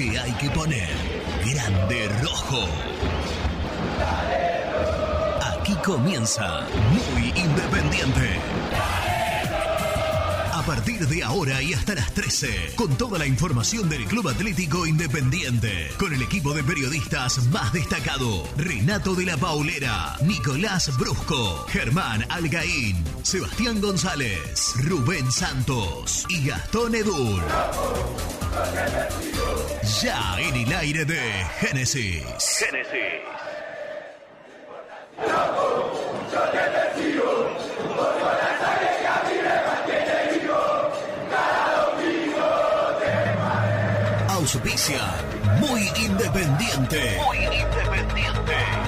que hay que poner. Grande Rojo. Aquí comienza Muy Independiente. A partir de ahora y hasta las 13, con toda la información del Club Atlético Independiente, con el equipo de periodistas más destacado, Renato de la Paulera, Nicolás Brusco, Germán Algaín, Sebastián González, Rubén Santos y Gastón Edul. Ya en el aire de Génesis. Génesis. Auspicia Muy Independiente.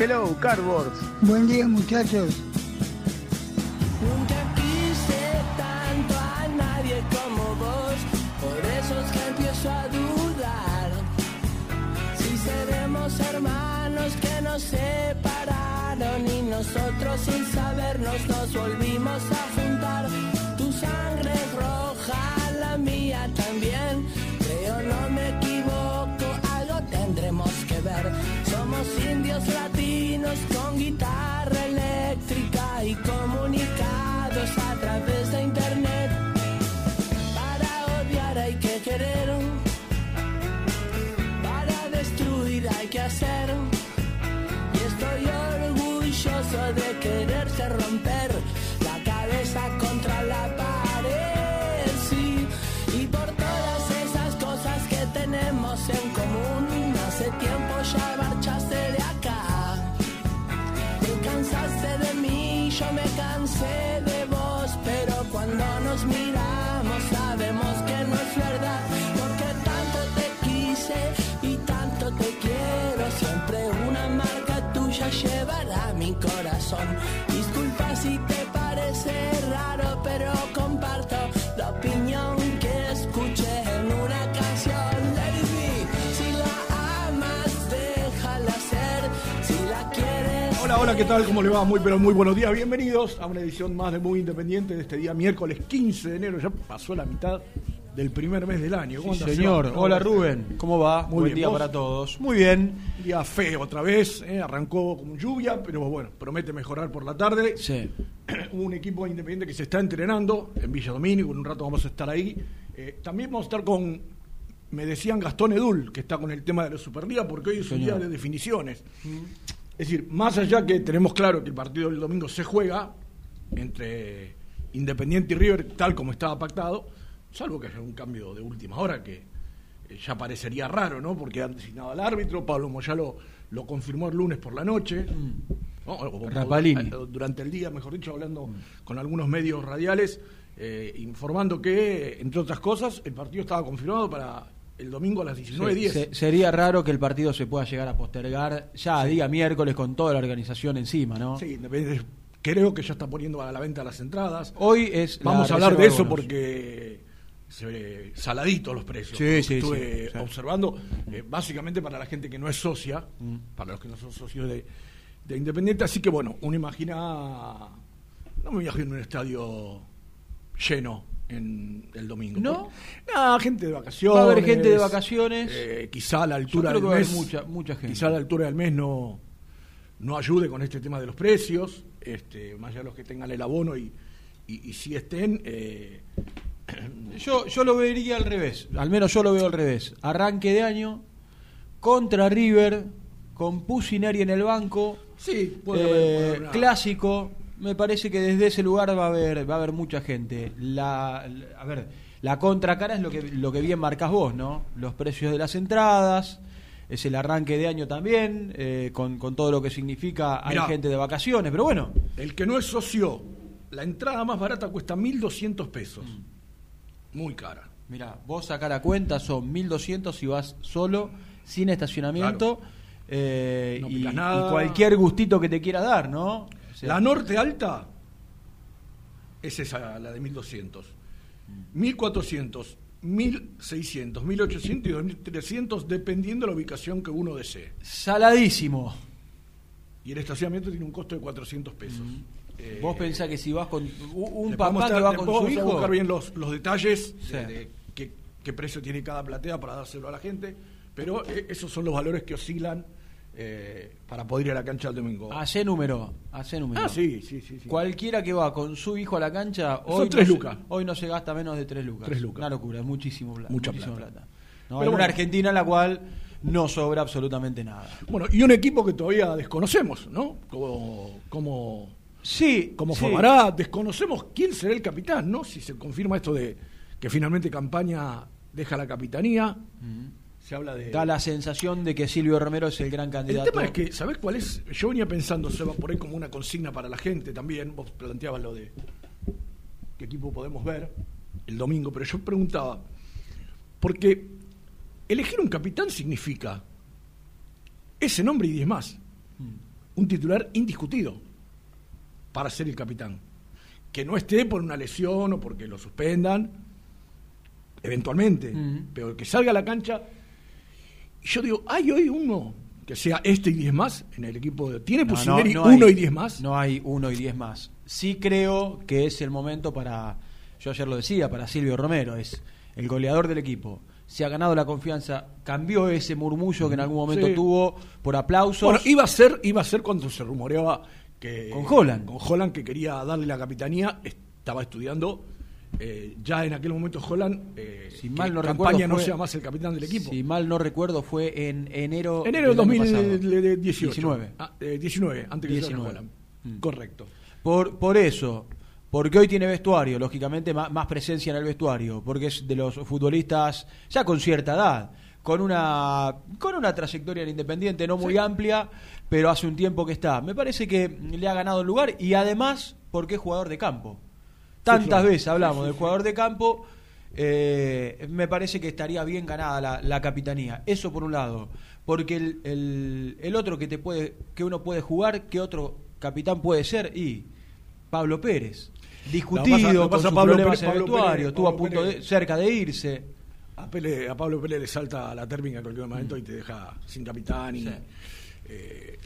Hello, Cardboards. Buen día muchachos. Nunca quise tanto a nadie como vos, por eso es que empiezo a dudar. Si seremos hermanos que nos separaron y nosotros sin sabernos nos volvimos a juntar. Tu sangre es roja, la mía también. Somos indios latinos con guitarra eléctrica y comunicados a través de internet. Para odiar hay que querer, para destruir hay que hacer. Y estoy orgulloso de quererse romper la cabeza contra la pared. Y por todas esas cosas que tenemos en común, hace tiempo ya yo me cansé de vos, pero cuando nos miramos sabemos que no es verdad, porque tanto te quise y tanto te quiero, siempre una marca tuya llevará mi corazón. Hola, ¿qué tal? ¿Cómo le va? Muy, pero muy buenos días. Bienvenidos a una edición más de Muy Independiente de este día miércoles 15 de enero. Ya pasó la mitad del primer mes del año. ¿Cómo Sí, señor. Hola Rubén, ¿cómo va? Muy Buen bien, día ¿vos? para todos. Muy bien. Día feo otra vez, ¿eh? arrancó con lluvia, pero bueno, promete mejorar por la tarde. Sí. Un equipo independiente que se está entrenando en Villa Domínico, en un rato vamos a estar ahí. Eh, también vamos a estar con, me decían Gastón Edul, que está con el tema de la Superliga, porque hoy es un día de definiciones. Es decir, más allá que tenemos claro que el partido del domingo se juega entre Independiente y River, tal como estaba pactado, salvo que haya un cambio de última hora que eh, ya parecería raro, ¿no? Porque han designado al árbitro, Pablo Moya lo, confirmó el lunes por la noche. ¿no? O- durante el día, mejor dicho, hablando con algunos medios radiales, eh, informando que, entre otras cosas, el partido estaba confirmado para el domingo a las 19.10. Se- sería raro que el partido se pueda llegar a postergar ya a día miércoles con toda la organización encima, ¿no? Sí, Independiente creo que ya está poniendo a la venta las entradas. Hoy es Vamos a hablar de eso porque se ve saladito los precios. Sí, Lo sí, Estuve sí, sí. observando, eh, básicamente para la gente que no es socia, Mm. para los que no son socios de, de Independiente. Así que bueno, uno imagina, no me imagino un estadio lleno en el domingo. ¿No? Nada, gente de vacaciones. Va a haber gente de vacaciones. eh, quizá a la altura del mes. mucha- mucha gente. Quizá a la altura del mes no, no ayude con este tema de los precios. Este, más allá de los que tengan el abono y, y, y si estén. eh, Yo, yo lo vería al revés, al menos yo lo veo al revés. Arranque de año contra River, con Pusineri en el banco, sí, puede eh, haber- puede haber clásico. Me parece que desde ese lugar va a haber, va a haber mucha gente. La, la- a ver, la contracara es lo que, lo que bien marcas vos, ¿no? Los precios de las entradas, es el arranque de año también, eh, con, con todo lo que significa, hay Mirá. gente de vacaciones, pero bueno, El que no es socio, la entrada más barata cuesta 1.200 pesos. Muy cara. Mira, vos sacá la cuenta, son 1200 si vas solo sin estacionamiento Claro. eh, No y, nada. y cualquier gustito que te quiera dar, ¿no? La norte alta es esa, la de 1200. 1400, 1600, 1800 y 2300, dependiendo de la ubicación que uno desee. saladísimo. Y el estacionamiento tiene un costo de 400 pesos. Eh, Vos pensás que si vas con un papá que va con su hijo, buscar bien los, los detalles Sí. de, de qué, qué precio tiene cada platea para dárselo a la gente, pero eh, esos son los valores que oscilan eh, para poder ir a la cancha el domingo. hace número, hace número. Ah, sí, sí, sí. sí. Cualquiera que va con su hijo a la cancha, Son hoy, tres no lucas. Se, hoy no se gasta menos de tres lucas. Tres lucas. Una locura, es muchísimo plata. Mucha muchísima plata. No, Pero en una. Argentina en la cual no sobra absolutamente nada. Bueno, y un equipo que todavía desconocemos, ¿no? Como, como, Sí, como sí. formará, desconocemos quién será el capitán, ¿no? Si se confirma esto de que finalmente Campaña deja la capitanía, se habla de... Da la sensación de que Silvio Romero es el gran El candidato. tema es que, ¿sabés cuál es? Yo venía pensando, Seba, por ahí como una consigna para la gente también. Vos planteabas lo de qué equipo podemos ver el domingo, pero yo preguntaba, porque elegir un capitán significa ese nombre y diez más. Un titular indiscutido para ser el capitán. Que no esté por una lesión o porque lo suspendan, eventualmente, Mm. pero que salga a la cancha yo digo, ¿hay hoy uno que sea este y 10 más en el equipo? De, ¿Tiene No, no, no uno hay- y 10 más? No hay uno y diez más. Sí creo que es el momento para, yo ayer lo decía, para Silvio Romero, es el goleador del equipo. Se ha ganado la confianza, cambió ese murmullo que en algún momento Sí. tuvo por aplausos. Bueno, iba a ser, iba a ser cuando se rumoreaba que Con Holland. con Holland que quería darle la capitanía, estaba estudiando. Eh, ya en aquel momento Holland, eh, Si mal no campaña recuerdo, no fue- sea más el capitán del equipo. Si mal no recuerdo, fue en enero, Enero del del año pasado. 2018. 19. Ah, eh, 19, antes que se 19. Holland. Mm. Correcto. Por, por eso, porque hoy tiene vestuario, lógicamente más, más presencia en el vestuario, porque es de los futbolistas ya con cierta edad, con una, con una trayectoria en Independiente no muy amplia, pero hace un tiempo que está. Me parece que le ha ganado el lugar y además porque es jugador de campo. Tantas veces hablamos del jugador de campo, eh, me parece que estaría bien ganada la, la capitanía. Eso por un lado. Porque el, el- el otro que te puede, que uno puede jugar, que otro capitán puede ser, y Pablo Pérez. Discutido, pasa- con sus Pablo problemas Pérez- en el vestuario, estuvo a punto de, cerca de irse. A, Pele- a Pablo Pérez le salta la térmica en cualquier momento y te deja sin capitán. Y, Sí. eh,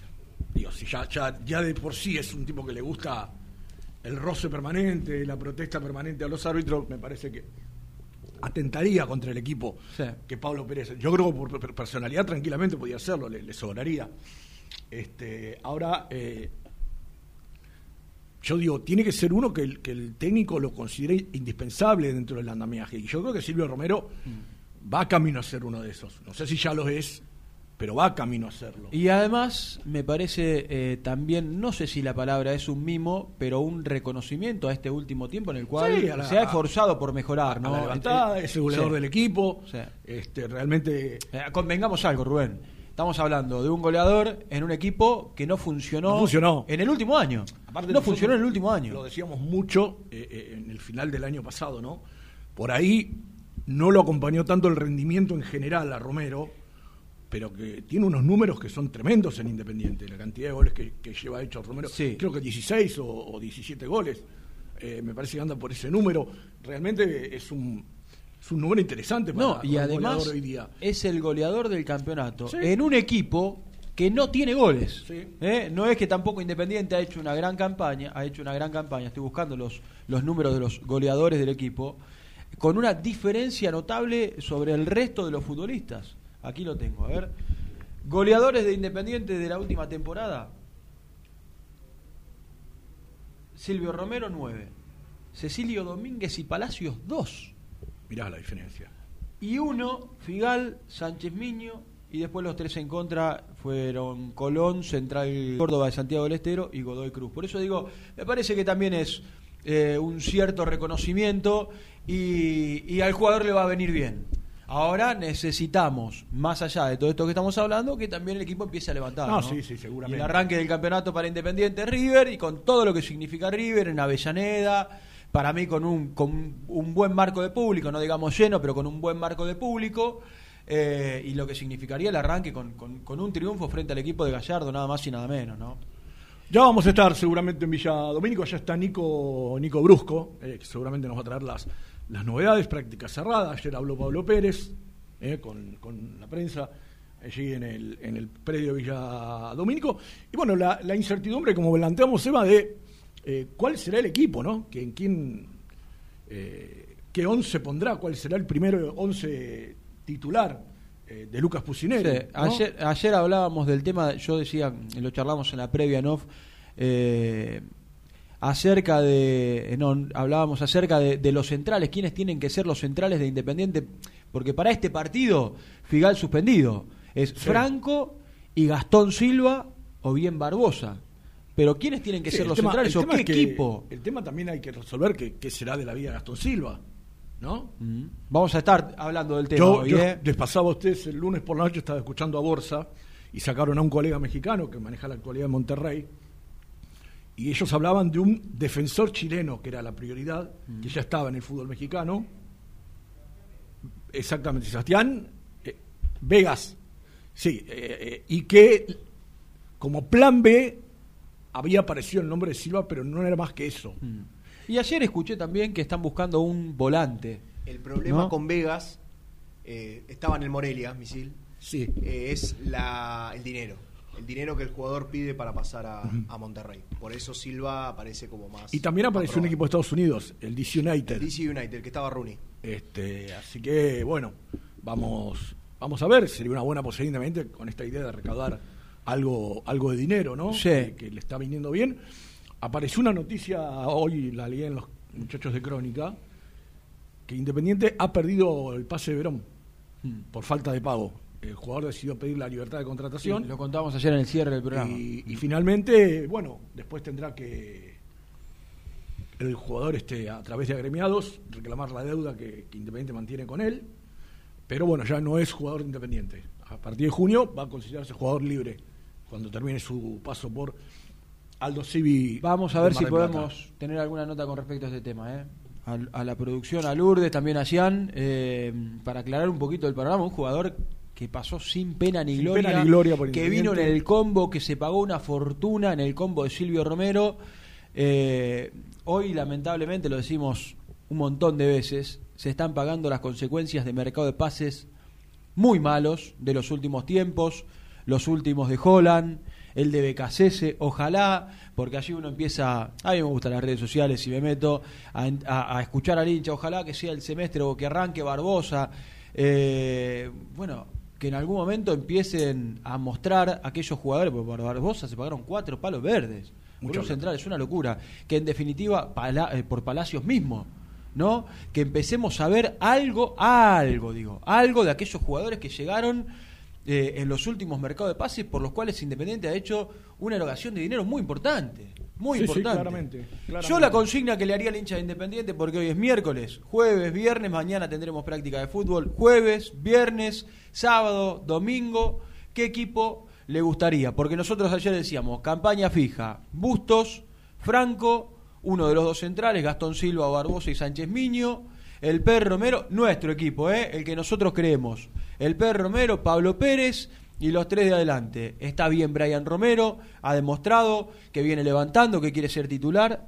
digo, si ya, ya, ya de por sí es un tipo que le gusta el roce permanente, la protesta permanente a los árbitros, me parece que atentaría contra el equipo Sí. que Pablo Pérez. Yo creo que por per- personalidad tranquilamente podía hacerlo, le, le sobraría. Este, ahora, eh, yo digo, tiene que ser uno que el, que el técnico lo considere indispensable dentro del andamiaje. Y yo creo que Silvio Romero va camino a ser uno de esos. No sé si ya lo es, pero va camino a serlo. Y además, me parece eh, también, no sé si la palabra es un mimo, pero un reconocimiento a este último tiempo en el cual Sí, a la- se ha esforzado por mejorar. a ¿no? la levantada, Eh, es el goleador sí. del equipo. Sí. Este, realmente Eh, convengamos algo, Rubén. Estamos hablando de un goleador en un equipo que no funcionó, No funcionó. en el último año. Aparte no funcionó en el último año. Lo decíamos mucho eh, en el final del año pasado, ¿no? Por ahí no lo acompañó tanto el rendimiento en general a Romero, pero que tiene unos números que son tremendos en Independiente. La cantidad de goles que, que lleva hecho Romero, Sí. creo que 16 o, o 17 goles. Eh, me parece que anda por ese número. Realmente es un, es un número interesante para, No, y además hoy día. es el goleador del campeonato Sí. en un equipo que no tiene goles. Sí. ¿eh? No es que tampoco Independiente ha hecho una gran campaña, ha hecho una gran campaña, estoy buscando los, los números de los goleadores del equipo, con una diferencia notable sobre el resto de los futbolistas. Aquí lo tengo, a ver. Goleadores de Independiente de la última temporada. Silvio Romero 9. Cecilio Domínguez y Palacios 2 Mirá la diferencia. y uno, Figal, Sánchez Miño, y después los tres en contra fueron Colón, Central Córdoba de Santiago del Estero y Godoy Cruz. Por eso digo, me parece que también es eh, un cierto reconocimiento y, y al jugador le va a venir bien. Ahora necesitamos, más allá de todo esto que estamos hablando, que también el equipo empiece a levantar. No, ¿no? sí, sí, seguramente. Y el arranque del campeonato para Independiente River y con todo lo que significa River en Avellaneda, para mí con un, con un buen marco de público, no digamos lleno, pero con un buen marco de público. eh, y lo que significaría el arranque con, con- con un triunfo frente al equipo de Gallardo, nada más y nada menos, ¿no? Ya vamos a estar seguramente en Villa Domínico, ya está Nico, Nico Brusco, eh, que seguramente nos va a traer las, las novedades, práctica cerrada. Ayer habló Pablo Pérez eh, con, con la prensa allí en el, en el predio Villa Domínico. Y bueno, la, la incertidumbre, como planteamos, Eva, de eh, cuál será el equipo, ¿no? Que, en quién, eh, ¿Qué once pondrá? ¿Cuál será el primer once titular eh, de Lucas? Sí, ¿no? ayer, ayer hablábamos del tema, yo decía, lo charlamos en la previa eh, acerca de, eh, no, hablábamos acerca de, de los centrales, quiénes tienen que ser los centrales de Independiente, porque para este partido, Figal suspendido, es Franco y Gastón Silva o bien Barbosa. Pero ¿quiénes tienen que Sí, ser los tema- centrales o qué es que- equipo? El tema también hay que resolver qué qué será de la vida de Gastón Silva, ¿no? Mm. Vamos a estar hablando del tema Yo, hoy, yo ¿eh? les pasaba a ustedes el lunes por la noche, estaba escuchando a Borsa y sacaron a un colega mexicano que maneja la actualidad de Monterrey y ellos hablaban de un defensor chileno que era la prioridad, Mm. que ya estaba en el fútbol mexicano. Exactamente, Sebastián eh, Vegas. Sí, eh, eh, y que como plan B había aparecido el nombre de Silva, pero no era más que eso. Mm. Y ayer escuché también que están buscando un volante. El problema ¿No? con Vegas, eh, estaba en el Morelia, misil, Sí. eh, es la, el dinero. El dinero que el jugador pide para pasar a, a Monterrey. Por eso Silva aparece como más. Y también apareció un equipo de Estados Unidos, el DC United. El DC United, que estaba Rooney. Este, así que, bueno, vamos, vamos a ver. Sería una buena posibilidad independiente, con esta idea de recaudar algo, algo de dinero, ¿no? Sí. Que, que le está viniendo bien. Apareció una noticia hoy, la leí en los muchachos de Crónica, que Independiente ha perdido el pase de Verón Mm. por falta de pago. El jugador decidió pedir la libertad de contratación. Sí, lo contábamos ayer en el cierre del programa. Y, y finalmente, bueno, después tendrá que el jugador este a través de agremiados reclamar la deuda que, que Independiente mantiene con él. Pero bueno, ya no es jugador de Independiente. A partir de junio va a considerarse jugador libre cuando termine su paso por Aldo Civi. Vamos a ver si podemos tener alguna nota con respecto a este tema. ¿eh? A, a la producción, a Lourdes, también a Cian, eh, para aclarar un poquito el panorama. Un jugador que pasó sin pena ni Sin gloria, pena ni gloria por que vino en el combo, que se pagó una fortuna en el combo de Silvio Romero. Eh, hoy, lamentablemente, lo decimos un montón de veces, se están pagando las consecuencias de mercado de pases muy malos de los últimos tiempos, los últimos de Holland, el de Becasese, ojalá, porque allí uno empieza, a mí me gustan las redes sociales y me meto a, a- a escuchar al hincha, ojalá que sea el semestre o que arranque Barbosa, eh, bueno, que en algún momento empiecen a mostrar aquellos jugadores, porque por Barbosa se pagaron cuatro palos verdes, plata. central, es una locura, que en definitiva, Pala- eh, por Palacios mismo, ¿no? Que empecemos a ver algo, algo, digo, algo de aquellos jugadores que llegaron eh, en los últimos mercados de pases por los cuales Independiente ha hecho una erogación de dinero muy importante. Muy Sí, sí, importante. claramente, claramente. Yo la consigna que le haría al hincha de Independiente, porque hoy es miércoles, jueves, viernes, mañana tendremos práctica de fútbol, jueves, viernes, sábado, domingo, ¿qué equipo le gustaría? Porque nosotros ayer decíamos, campaña fija, Bustos, Franco, uno de los dos centrales, Gastón Silva, Barbosa y Sánchez Miño, el P. Romero, nuestro equipo, ¿eh? el que nosotros creemos. El P. Romero, Pablo Pérez y los tres de adelante. Está bien Brian Romero, ha demostrado que viene levantando, que quiere ser titular.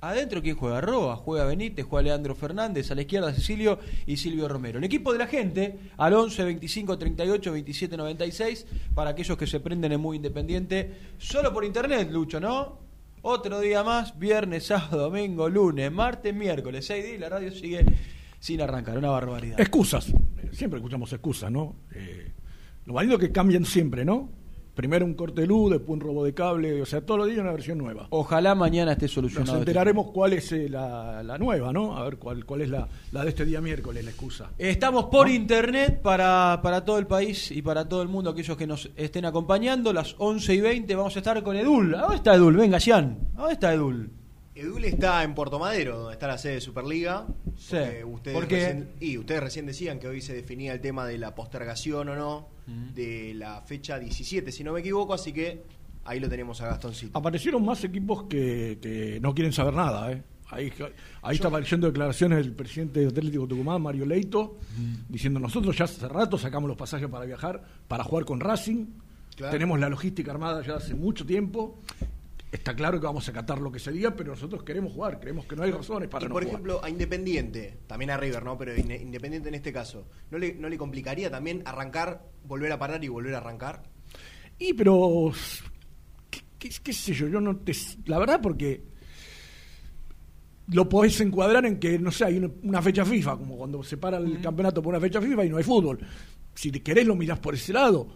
Adentro, ¿quién juega? Roa, juega Benítez, juega Leandro Fernández, a la izquierda Cecilio y Silvio Romero. El equipo de la gente, al 11 25 38 27 96, para aquellos que se prenden en Muy Independiente, solo por internet, Lucho, ¿no? Otro día más, viernes, sábado, domingo, lunes, martes, miércoles, seis días y la radio sigue sin arrancar, una barbaridad. Excusas. Siempre escuchamos excusas, ¿no? Eh, lo válido es que cambian siempre, ¿no? Primero un corte de luz, después un robo de cable, o sea, todos los días una versión nueva. Ojalá mañana esté Nos solucionado. este enteraremos cuál es eh, la, la nueva, ¿no? A ver cuál, cuál es la, la de este día miércoles, la excusa. Estamos por internet para, para todo el país y para todo el mundo, aquellos que nos estén acompañando. Las 11 y 20 vamos a estar con Edul. ¿A dónde está Edul? Venga. ¿A dónde está Edul? Edul está en Puerto Madero, donde está la sede de Superliga. Sí. Ustedes recién- y ustedes recién decían que hoy se definía el tema de la postergación o no de la fecha 17, si no me equivoco, así que ahí lo tenemos a Gastoncito. Aparecieron más equipos que, que no quieren saber nada, ¿eh? Ahí, ahí estaba leyendo declaraciones del presidente de Atlético Tucumán, Mario Leito, diciendo nosotros ya hace rato sacamos los pasajes para viajar, para jugar con Racing, Claro. tenemos la logística armada ya hace mucho tiempo, está claro que vamos a acatar lo que se diga, pero nosotros queremos jugar, creemos que no hay razones para y no por jugar. ejemplo, a Independiente, también a River, ¿no? Pero Independiente en este caso, ¿no le, ¿no le complicaría también arrancar, volver a parar y volver a arrancar? Y pero ¿qué, qué- qué sé yo? Yo no te la verdad porque lo podés encuadrar en que no sé, hay una, una fecha FIFA, como cuando se para el campeonato por una fecha FIFA y no hay fútbol. Si te querés lo mirás por ese lado.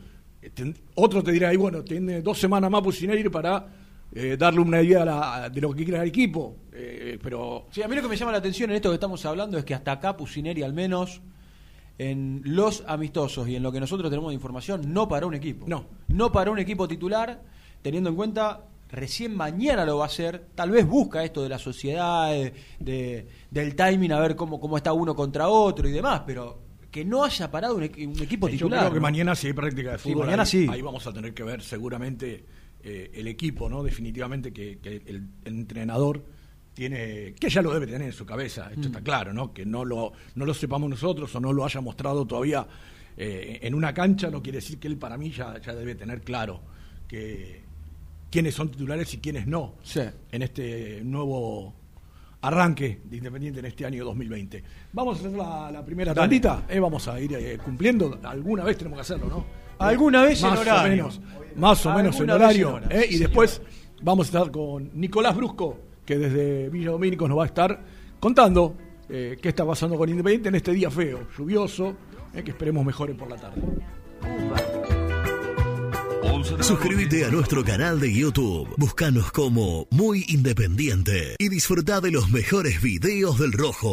Ten- otro te dirá, ahí bueno, tiene dos semanas más Pusineri para eh, darle una idea a la- de lo que quiere el equipo. Eh, pero Sí, a mí lo que me llama la atención en esto que estamos hablando es que hasta acá Pusineri al menos en los amistosos y en lo que nosotros tenemos de información no paró un equipo. No. No paró un equipo titular teniendo en cuenta recién mañana lo va a hacer, tal vez busca esto de la sociedad, de, de- del timing a ver cómo, cómo está uno contra otro y demás, pero que no haya parado un, un equipo Yo titular. creo que ¿no? mañana sí hay práctica de Sí, fútbol. mañana ahí, sí. ahí vamos a tener que ver seguramente eh, el equipo, ¿no? Definitivamente que, que el, el entrenador tiene, que ya lo debe tener en su cabeza, esto Mm. está claro, ¿no? Que no lo, no lo sepamos nosotros o no lo haya mostrado todavía eh, en una cancha, no quiere decir que él para mí ya, ya debe tener claro que quiénes son titulares y quiénes no Sí. en este nuevo arranque de Independiente en este año 2020. Vamos a hacer la, la primera tandita, eh, vamos a ir eh, cumpliendo, alguna vez tenemos que hacerlo, ¿no? Alguna vez en más horario. O menos, más o menos en en horario. hora, eh, sí, y después vamos a estar con Nicolás Brusco, que desde Villa Domínicos nos va a estar contando eh, qué está pasando con Independiente en este día feo, lluvioso, eh, que esperemos mejore por la tarde. Suscríbete a nuestro canal de YouTube. Búscanos como Muy Independiente y disfruta de los mejores videos del Rojo.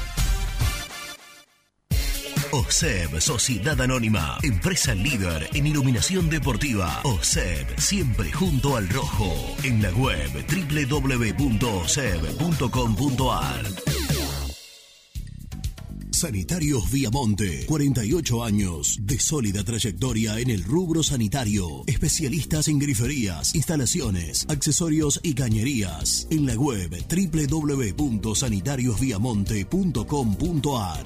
OSEB, Sociedad Anónima, empresa líder en iluminación deportiva. OSEB, siempre junto al rojo. En la web www.oseb.com.ar. Sanitarios Viamonte, 48 años de sólida trayectoria en el rubro sanitario. Especialistas en griferías, instalaciones, accesorios y cañerías. En la web www.sanitariosviamonte.com.ar.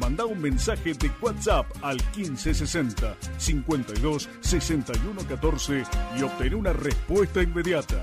Manda un mensaje de WhatsApp al 1560 52 61 14 y obtén una respuesta inmediata.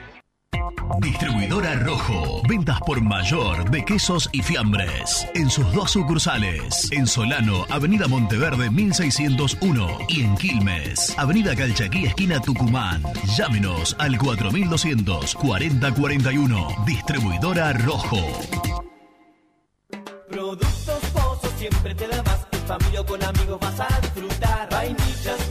Distribuidora Rojo. Ventas por mayor de quesos y fiambres. En sus dos sucursales. En Solano, Avenida Monteverde 1601. Y en Quilmes, Avenida Calchaquí, esquina Tucumán. Llámenos al 4200 4041. Distribuidora Rojo. Productos Pozos siempre te da más. En familia o con amigos vas a disfrutar. Vainillas,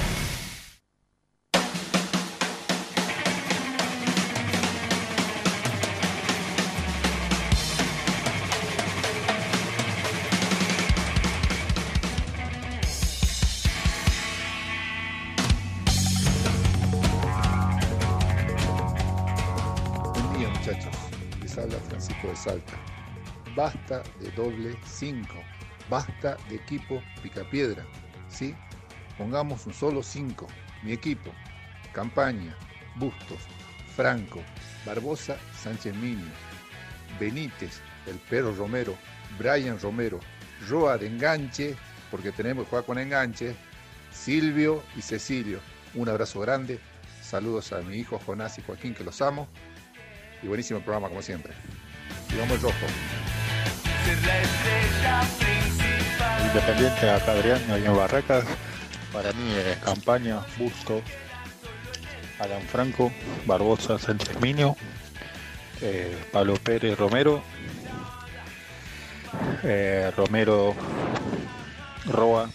Basta de doble 5, basta de equipo picapiedra, ¿sí? Pongamos un solo 5, mi equipo, Campaña, Bustos, Franco, Barbosa, Sánchez Mini, Benítez, el Perro Romero, Brian Romero, Roa de enganche, porque tenemos que jugar con enganche, Silvio y Cecilio. Un abrazo grande, saludos a mi hijo Jonás y Joaquín que los amo y buenísimo programa como siempre. Y vamos rojo. Independiente acá Adrián, en Barracas. Para mí es Campaña, Busto, Alan Franco, Barbosa, Sánchez Minio, eh, Pablo Pérez Romero, eh, Romero Roa.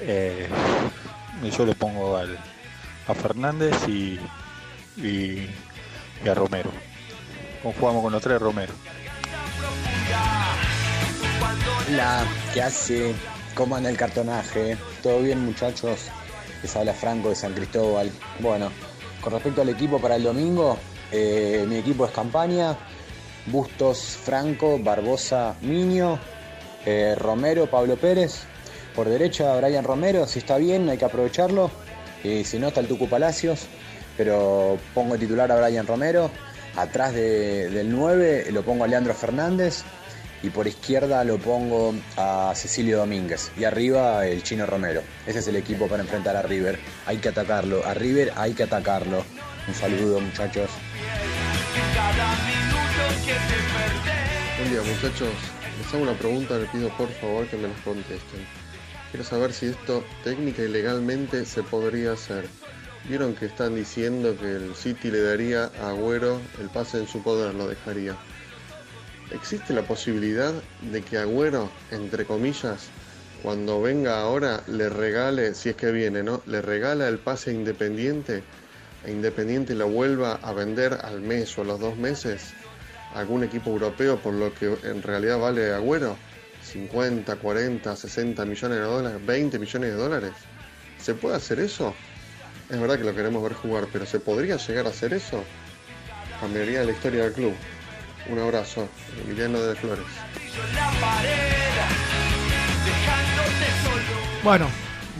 eh, yo le pongo al, a Fernández y, y, y a Romero. Jugamos con los tres Romero. La que hace, cómo anda el cartonaje, todo bien muchachos, les habla Franco de San Cristóbal. Bueno, con respecto al equipo para el domingo, eh, mi equipo es campaña, Bustos Franco, Barbosa Miño, eh, Romero, Pablo Pérez, por derecha Brian Romero, si está bien hay que aprovecharlo, y si no está el Tucu Palacios, pero pongo titular a Brian Romero, Atrás de- del 9 lo pongo a Leandro Fernández y por izquierda lo pongo a Cecilio Domínguez y arriba el Chino Romero. Ese es el equipo para enfrentar a River. Hay que atacarlo. A River hay que atacarlo. Un saludo muchachos. Buen día muchachos, les hago una pregunta, les pido por favor que me las contesten. Quiero saber si esto técnica y legalmente se podría hacer. Vieron que están diciendo que el City le daría a Agüero el pase en su poder, lo dejaría. ¿Existe la posibilidad de que Agüero, entre comillas, cuando venga ahora le regale, si es que viene, ¿no? Le regala el pase Independiente e Independiente lo vuelva a vender al mes o a los dos meses a algún equipo europeo por lo que en realidad vale Agüero? 50, 40, 60 millones de dólares, 20 millones de dólares. ¿Se puede hacer eso? Es verdad que lo queremos ver jugar, pero ¿se podría llegar a hacer eso? Cambiaría la historia del club. Un abrazo, Emiliano de Flores. Bueno,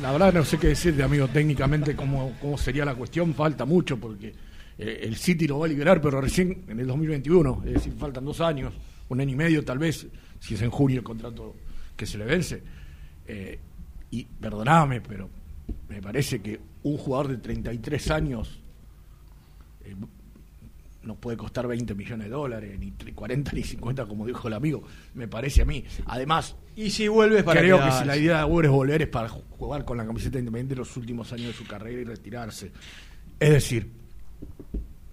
la verdad no sé qué decirte, amigo, técnicamente cómo, cómo sería la cuestión. Falta mucho porque eh, el City lo va a liberar, pero recién en el 2021. Es decir, faltan dos años, un año y medio tal vez, si es en junio el contrato que se le vence. Eh, y perdoname, pero me parece que un jugador de 33 años eh, no puede costar 20 millones de dólares, ni 40 ni 50, como dijo el amigo, me parece a mí. Además, Y si vuelves para creo que si la idea de Agüero es volver es para ju- jugar con la camiseta independiente los últimos años de su carrera y retirarse. Es decir,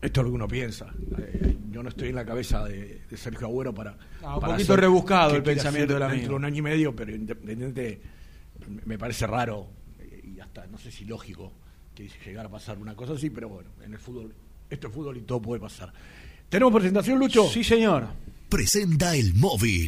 esto es lo que uno piensa. Eh, yo no estoy en la cabeza de, de Sergio Agüero para. Ah, un para poquito rebuscado el pensamiento dentro de un año y medio, pero independiente me parece raro hasta no sé si lógico que llegara a pasar una cosa así, pero bueno, en el fútbol, esto es fútbol y todo puede pasar. ¿Tenemos presentación, Lucho? Sí, señor. Presenta el móvil.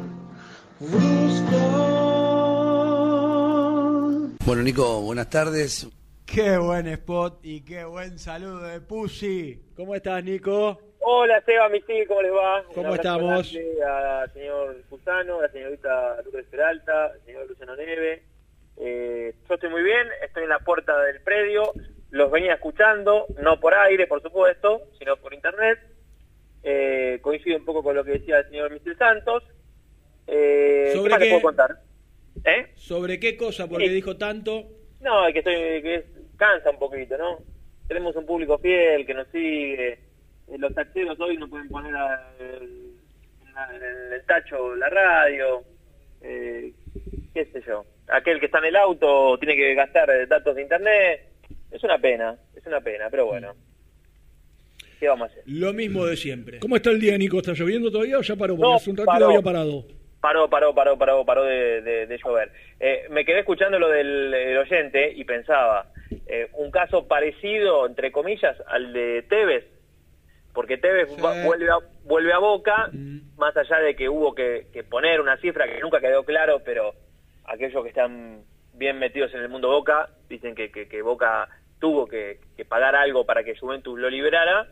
Bueno, Nico, buenas tardes. Qué buen spot y qué buen saludo de Pussy. ¿Cómo estás, Nico? Hola, Seba, Misil, ¿cómo les va? ¿Cómo estamos? Al señor Cusano, a la señorita Lucas Peralta, al señor Luciano Neve. Eh, yo estoy muy bien, estoy en la puerta del predio, los venía escuchando, no por aire, por supuesto, sino por internet. Eh, coincido un poco con lo que decía el señor Misil Santos. Eh, ¿Qué ¿Sobre más qué? puedo contar? ¿Eh? ¿Sobre qué cosa? Porque Sí. dijo tanto. No, es que estoy, que es- cansa un poquito, ¿no? Tenemos un público fiel que nos sigue. Eh, Los taxeros hoy no pueden poner a- el, en el- el tacho la radio. Eh, qué sé yo. Aquel que está en el auto tiene que gastar eh, datos de internet. Es una pena, es una pena, pero bueno. ¿Qué vamos a hacer? Lo mismo de siempre. ¿Cómo está el día, Nico? ¿Está lloviendo todavía o ya paró? Porque No, hace un ratito paró. había parado. Paró, paró, paró, paró, paró de, de- de llover. Eh, me quedé escuchando lo del el oyente y pensaba, eh, un caso parecido, entre comillas, al de Tevez, porque Tevez va- vuelve, a, vuelve a Boca, más allá de que hubo que, que poner una cifra que nunca quedó claro, pero aquellos que están bien metidos en el mundo Boca dicen que, que- que Boca tuvo que, que pagar algo para que Juventus lo liberara.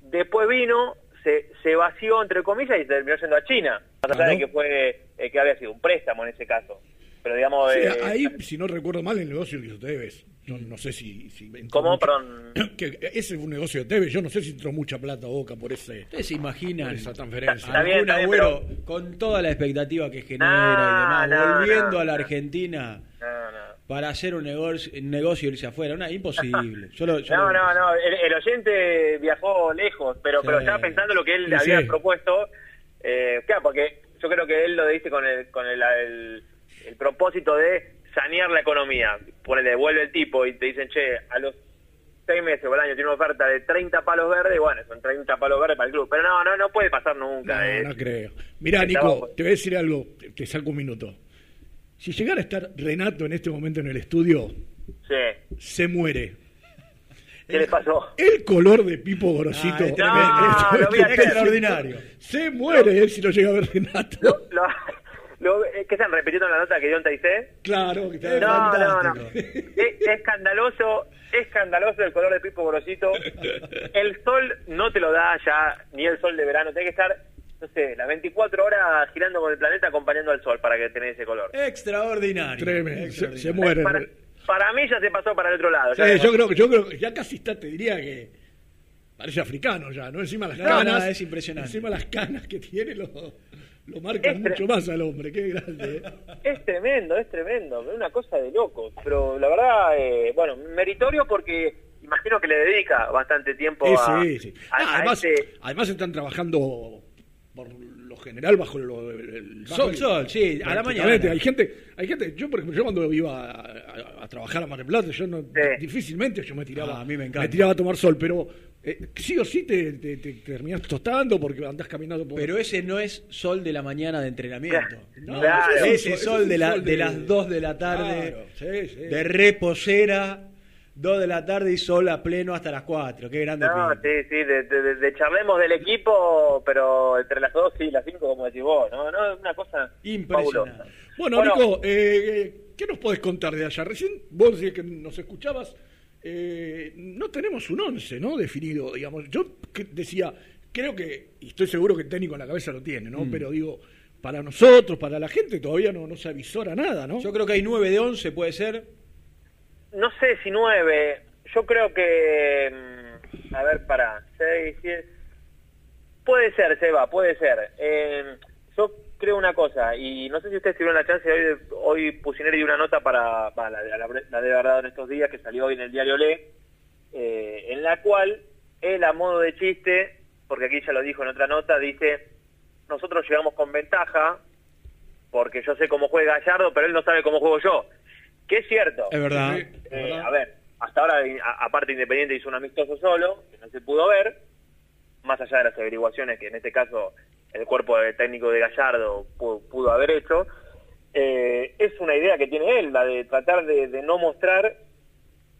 Después vino, se, se vació, entre comillas, y terminó yendo a China. Más allá de que fue eh, que había sido un préstamo en ese caso. Pero digamos... Sí, eh, ahí, si no recuerdo mal, el negocio que hizo Tevez. Yo no sé si... si entró ¿Cómo? mucho- Perdón. Que ese fue un negocio de Tevez. Yo no sé si entró mucha plata a Boca por ese... ¿Ustedes se imaginan esa transferencia. Está bien, algún está bien, agüero con toda la expectativa que genera No, y demás, no, volviendo no, a la no. Argentina No, no. para hacer un negocio, un negocio e irse afuera? No, imposible. Yo lo- yo No, lo- no, no, el, el oyente viajó lejos, pero, Sí. pero estaba pensando lo que él Sí, había sí. propuesto. Eh, claro, porque yo creo que él lo dice con el, con el, el- el propósito de sanear la economía. Ponele, vuelve el tipo y te dicen, che, a los seis meses o al año tiene una oferta de 30 palos verdes, bueno, son 30 palos verdes para el club. Pero no, no, no puede pasar nunca. No, eh. no creo. Mirá, Nico, te voy a decir algo. Te, te saco un minuto. Si llegara a estar Renato en este momento en el estudio, Sí. se muere. ¿Qué le pasó? El color de Pipo Gorosito. Ah, es. No, lo extraordinario. Se muere él si lo llega a ver Renato. Lo- lo- eh, ¿Qué están repitiendo la nota que dio en Taizé? Claro, que está No, no, no. escandaloso, escandaloso el color de Pipo Gorosito. El sol no te lo da ya, ni el sol de verano. Tiene que estar, no sé, las 24 horas girando con el planeta acompañando al sol para que tenga ese color. Extraordinario. Tremendo. Se, Extraordinario. se muere. Para, para mí ya se pasó para el otro lado. Sí, ya yo creo que yo creo que ya casi está, te diría que parece africano ya, ¿no? Encima las No, canas. no, es impresionante. Encima las canas que tiene lo, lo marcan mucho más al hombre, qué grande. ¿eh? Es tremendo, es tremendo, es una cosa de locos. Pero la verdad, eh, bueno, meritorio porque imagino que le dedica bastante tiempo Eh, a, sí, sí. a- Ah, a además, este- además están trabajando por lo general bajo lo- el, el Bajo el sol, sí, a la mañana. Hay gente, hay gente, yo por ejemplo, yo cuando iba a, a- a trabajar a Mar del Plata, yo no, difícilmente yo me tiraba, Ah, a mí me encanta. tiraba a tomar sol, pero eh, sí o sí te, te, te terminás tostando porque andás caminando por... Pero ese no es sol de la mañana de entrenamiento. No, Claro, ese es un ese sol- sol de, la- sol de de- las 2 de la tarde, Claro, sí, sí. de reposera, 2 de la tarde y sol a pleno hasta las 4. Qué grande. No, sí, sí, de, de- de- de charlemos del equipo, pero entre las dos y las cinco, como decís vos, ¿no? no es una cosa fabulosa. Bueno, Bueno. Nico, eh, ¿qué nos podés contar de allá? Recién vos decías que nos escuchabas, eh, no tenemos un once, ¿no? Definido, digamos. Yo que- decía, creo que, y estoy seguro que el técnico en la cabeza lo tiene, ¿no? Mm. Pero digo, para nosotros, para la gente, todavía no, no se avisora nada, ¿no? Yo creo que hay 9 de 11, puede ser. No sé si nueve, yo creo que... mm, A ver, para, seis. Puede ser, Seba, puede ser. Eh, yo creo una cosa, y no sé si ustedes tuvieron la chance, hoy, hoy Pusineri dio una nota para, para la, de- la, la de verdad en estos días, que salió hoy en el diario Le, eh, en la cual él a modo de chiste, porque aquí ya lo dijo en otra nota, dice, nosotros llegamos con ventaja, porque yo sé cómo juega Gallardo, pero él no sabe cómo juego yo. Que es cierto. Es verdad. Eh, a ver, hasta ahora, aparte Independiente hizo un amistoso solo, que no se pudo ver, más allá de las averiguaciones que en este caso el cuerpo técnico de Gallardo pudo, pudo haber hecho, eh, es una idea que tiene él, la de tratar de, de no mostrar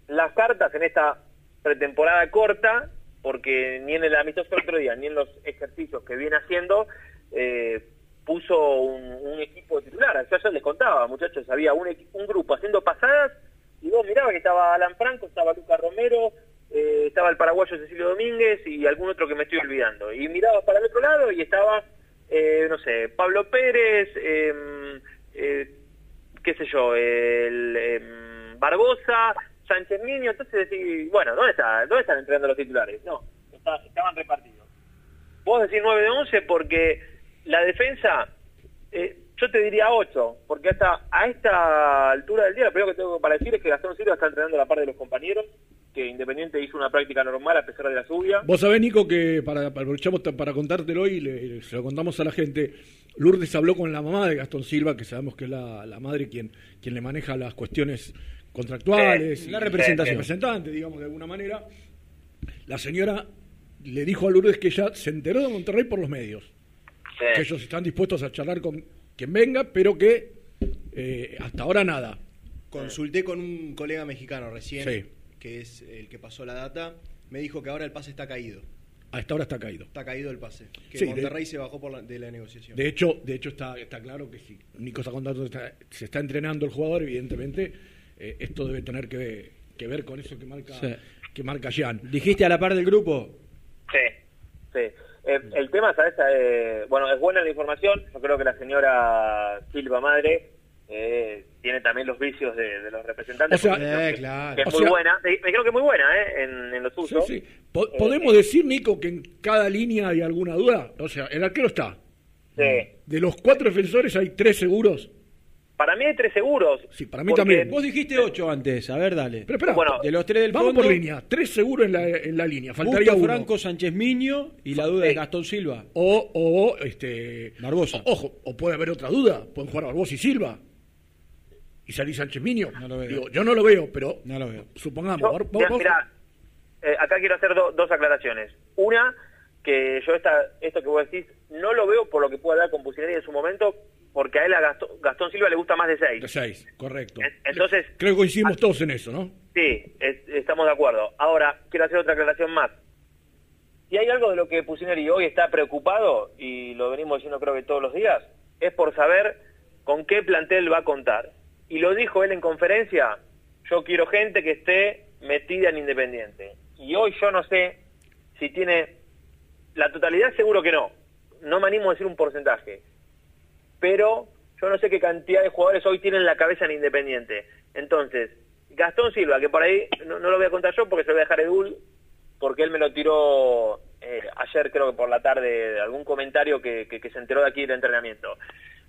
las cartas en esta pretemporada corta, porque ni en el amistoso del otro día, ni en los ejercicios que viene haciendo, eh, puso un, un equipo titular. Yo ya les contaba, muchachos, había un, un grupo haciendo pasadas y vos mirabas que estaba Alan Franco, estaba Lucas Romero, eh, estaba el paraguayo Cecilio Domínguez y algún otro que me estoy olvidando. Y mirabas para el otro lado y estaba, eh, no sé, Pablo Pérez, em, eh, qué sé yo, el em, Barbosa, Sánchez Niño, entonces decís, bueno, ¿dónde, está, ¿dónde están entrenando los titulares? No, está- estaban repartidos. Vos decís 9 de 11 porque la defensa, eh, yo te diría 8, porque hasta a esta altura del día, lo primero que tengo para decir es que Gastón Silva está entrenando a la par de los compañeros, que Independiente hizo una práctica normal a pesar de la lluvia. Vos sabés, Nico, que para, aprovechamos para contártelo y le- se lo contamos a la gente. Lourdes habló con la mamá de Gastón Silva, que sabemos que es la, la madre quien, quien le maneja las cuestiones contractuales. La representación. representante, digamos, de alguna manera. La señora le dijo a Lourdes que ella se enteró de Monterrey por los medios. Que ellos están dispuestos a charlar con quien venga, pero que eh, hasta ahora nada. Consulté con un colega mexicano recién, Sí. que es el que pasó la data. Me dijo que ahora el pase está caído. A esta hora está caído. Está caído el pase. Que Sí, de- Monterrey se bajó por la- de la negociación. De hecho, de hecho está, está claro que si Nico está contando, está- se está entrenando el jugador, evidentemente, eh, esto debe tener que, que ver con eso que marca, Sí. que marca Jean. ¿Dijiste a la par del grupo? Sí, sí. Eh, el tema, ¿sabes? Eh, bueno, es buena la información. Yo creo que la señora Silva Madre eh, tiene también los vicios de, de los representantes. O sea, eh, que- claro. que es O muy sea- buena. Me, creo que es muy buena, ¿eh? En, en lo Sí, suyo. sí. Po- Eh, ¿Podemos decir, Nico, que en cada línea hay alguna duda? O sea, el arquero está. Sí. De los cuatro defensores hay tres seguros. Para mí hay tres seguros. Sí, para mí Porque- también. Vos dijiste 8 antes, a ver, dale. Pero espera, Bueno, de los tres del vamos fondo, por línea. Tres seguros en la, en la línea. Faltaría uno. Franco Sánchez Miño y la duda Sí. de Gastón Silva. O, o este. Barbosa. o- ojo, o puede haber otra duda. Pueden jugar Barbosa y Silva. Y salir Sánchez Miño. No lo veo. Digo, yo no lo veo, pero No lo veo. supongamos. Yo, vamos- eh, acá quiero hacer do- dos aclaraciones. Una, que yo esta, esto que vos decís no lo veo por lo que pueda dar con Pusineri en su momento, porque a él a Gastón, Gastón Silva le gusta más de 6. De 6, correcto. Entonces, Creo que coincidimos todos en eso, ¿no? sí, es- estamos de acuerdo. Ahora, quiero hacer otra aclaración más. Si hay algo de lo que Pusineri hoy está preocupado, y lo venimos diciendo creo que todos los días, es por saber con qué plantel va a contar. Y lo dijo él en conferencia, yo quiero gente que esté metida en Independiente. Y hoy yo no sé si tiene la totalidad, seguro que no. No me animo a decir un porcentaje. Pero yo no sé qué cantidad de jugadores hoy tienen la cabeza en Independiente. Entonces, Gastón Silva, que por ahí no, no lo voy a contar yo porque se lo voy a dejar Edul, porque él me lo tiró eh, ayer, creo que por la tarde, de algún comentario que, que- que se enteró de aquí del entrenamiento.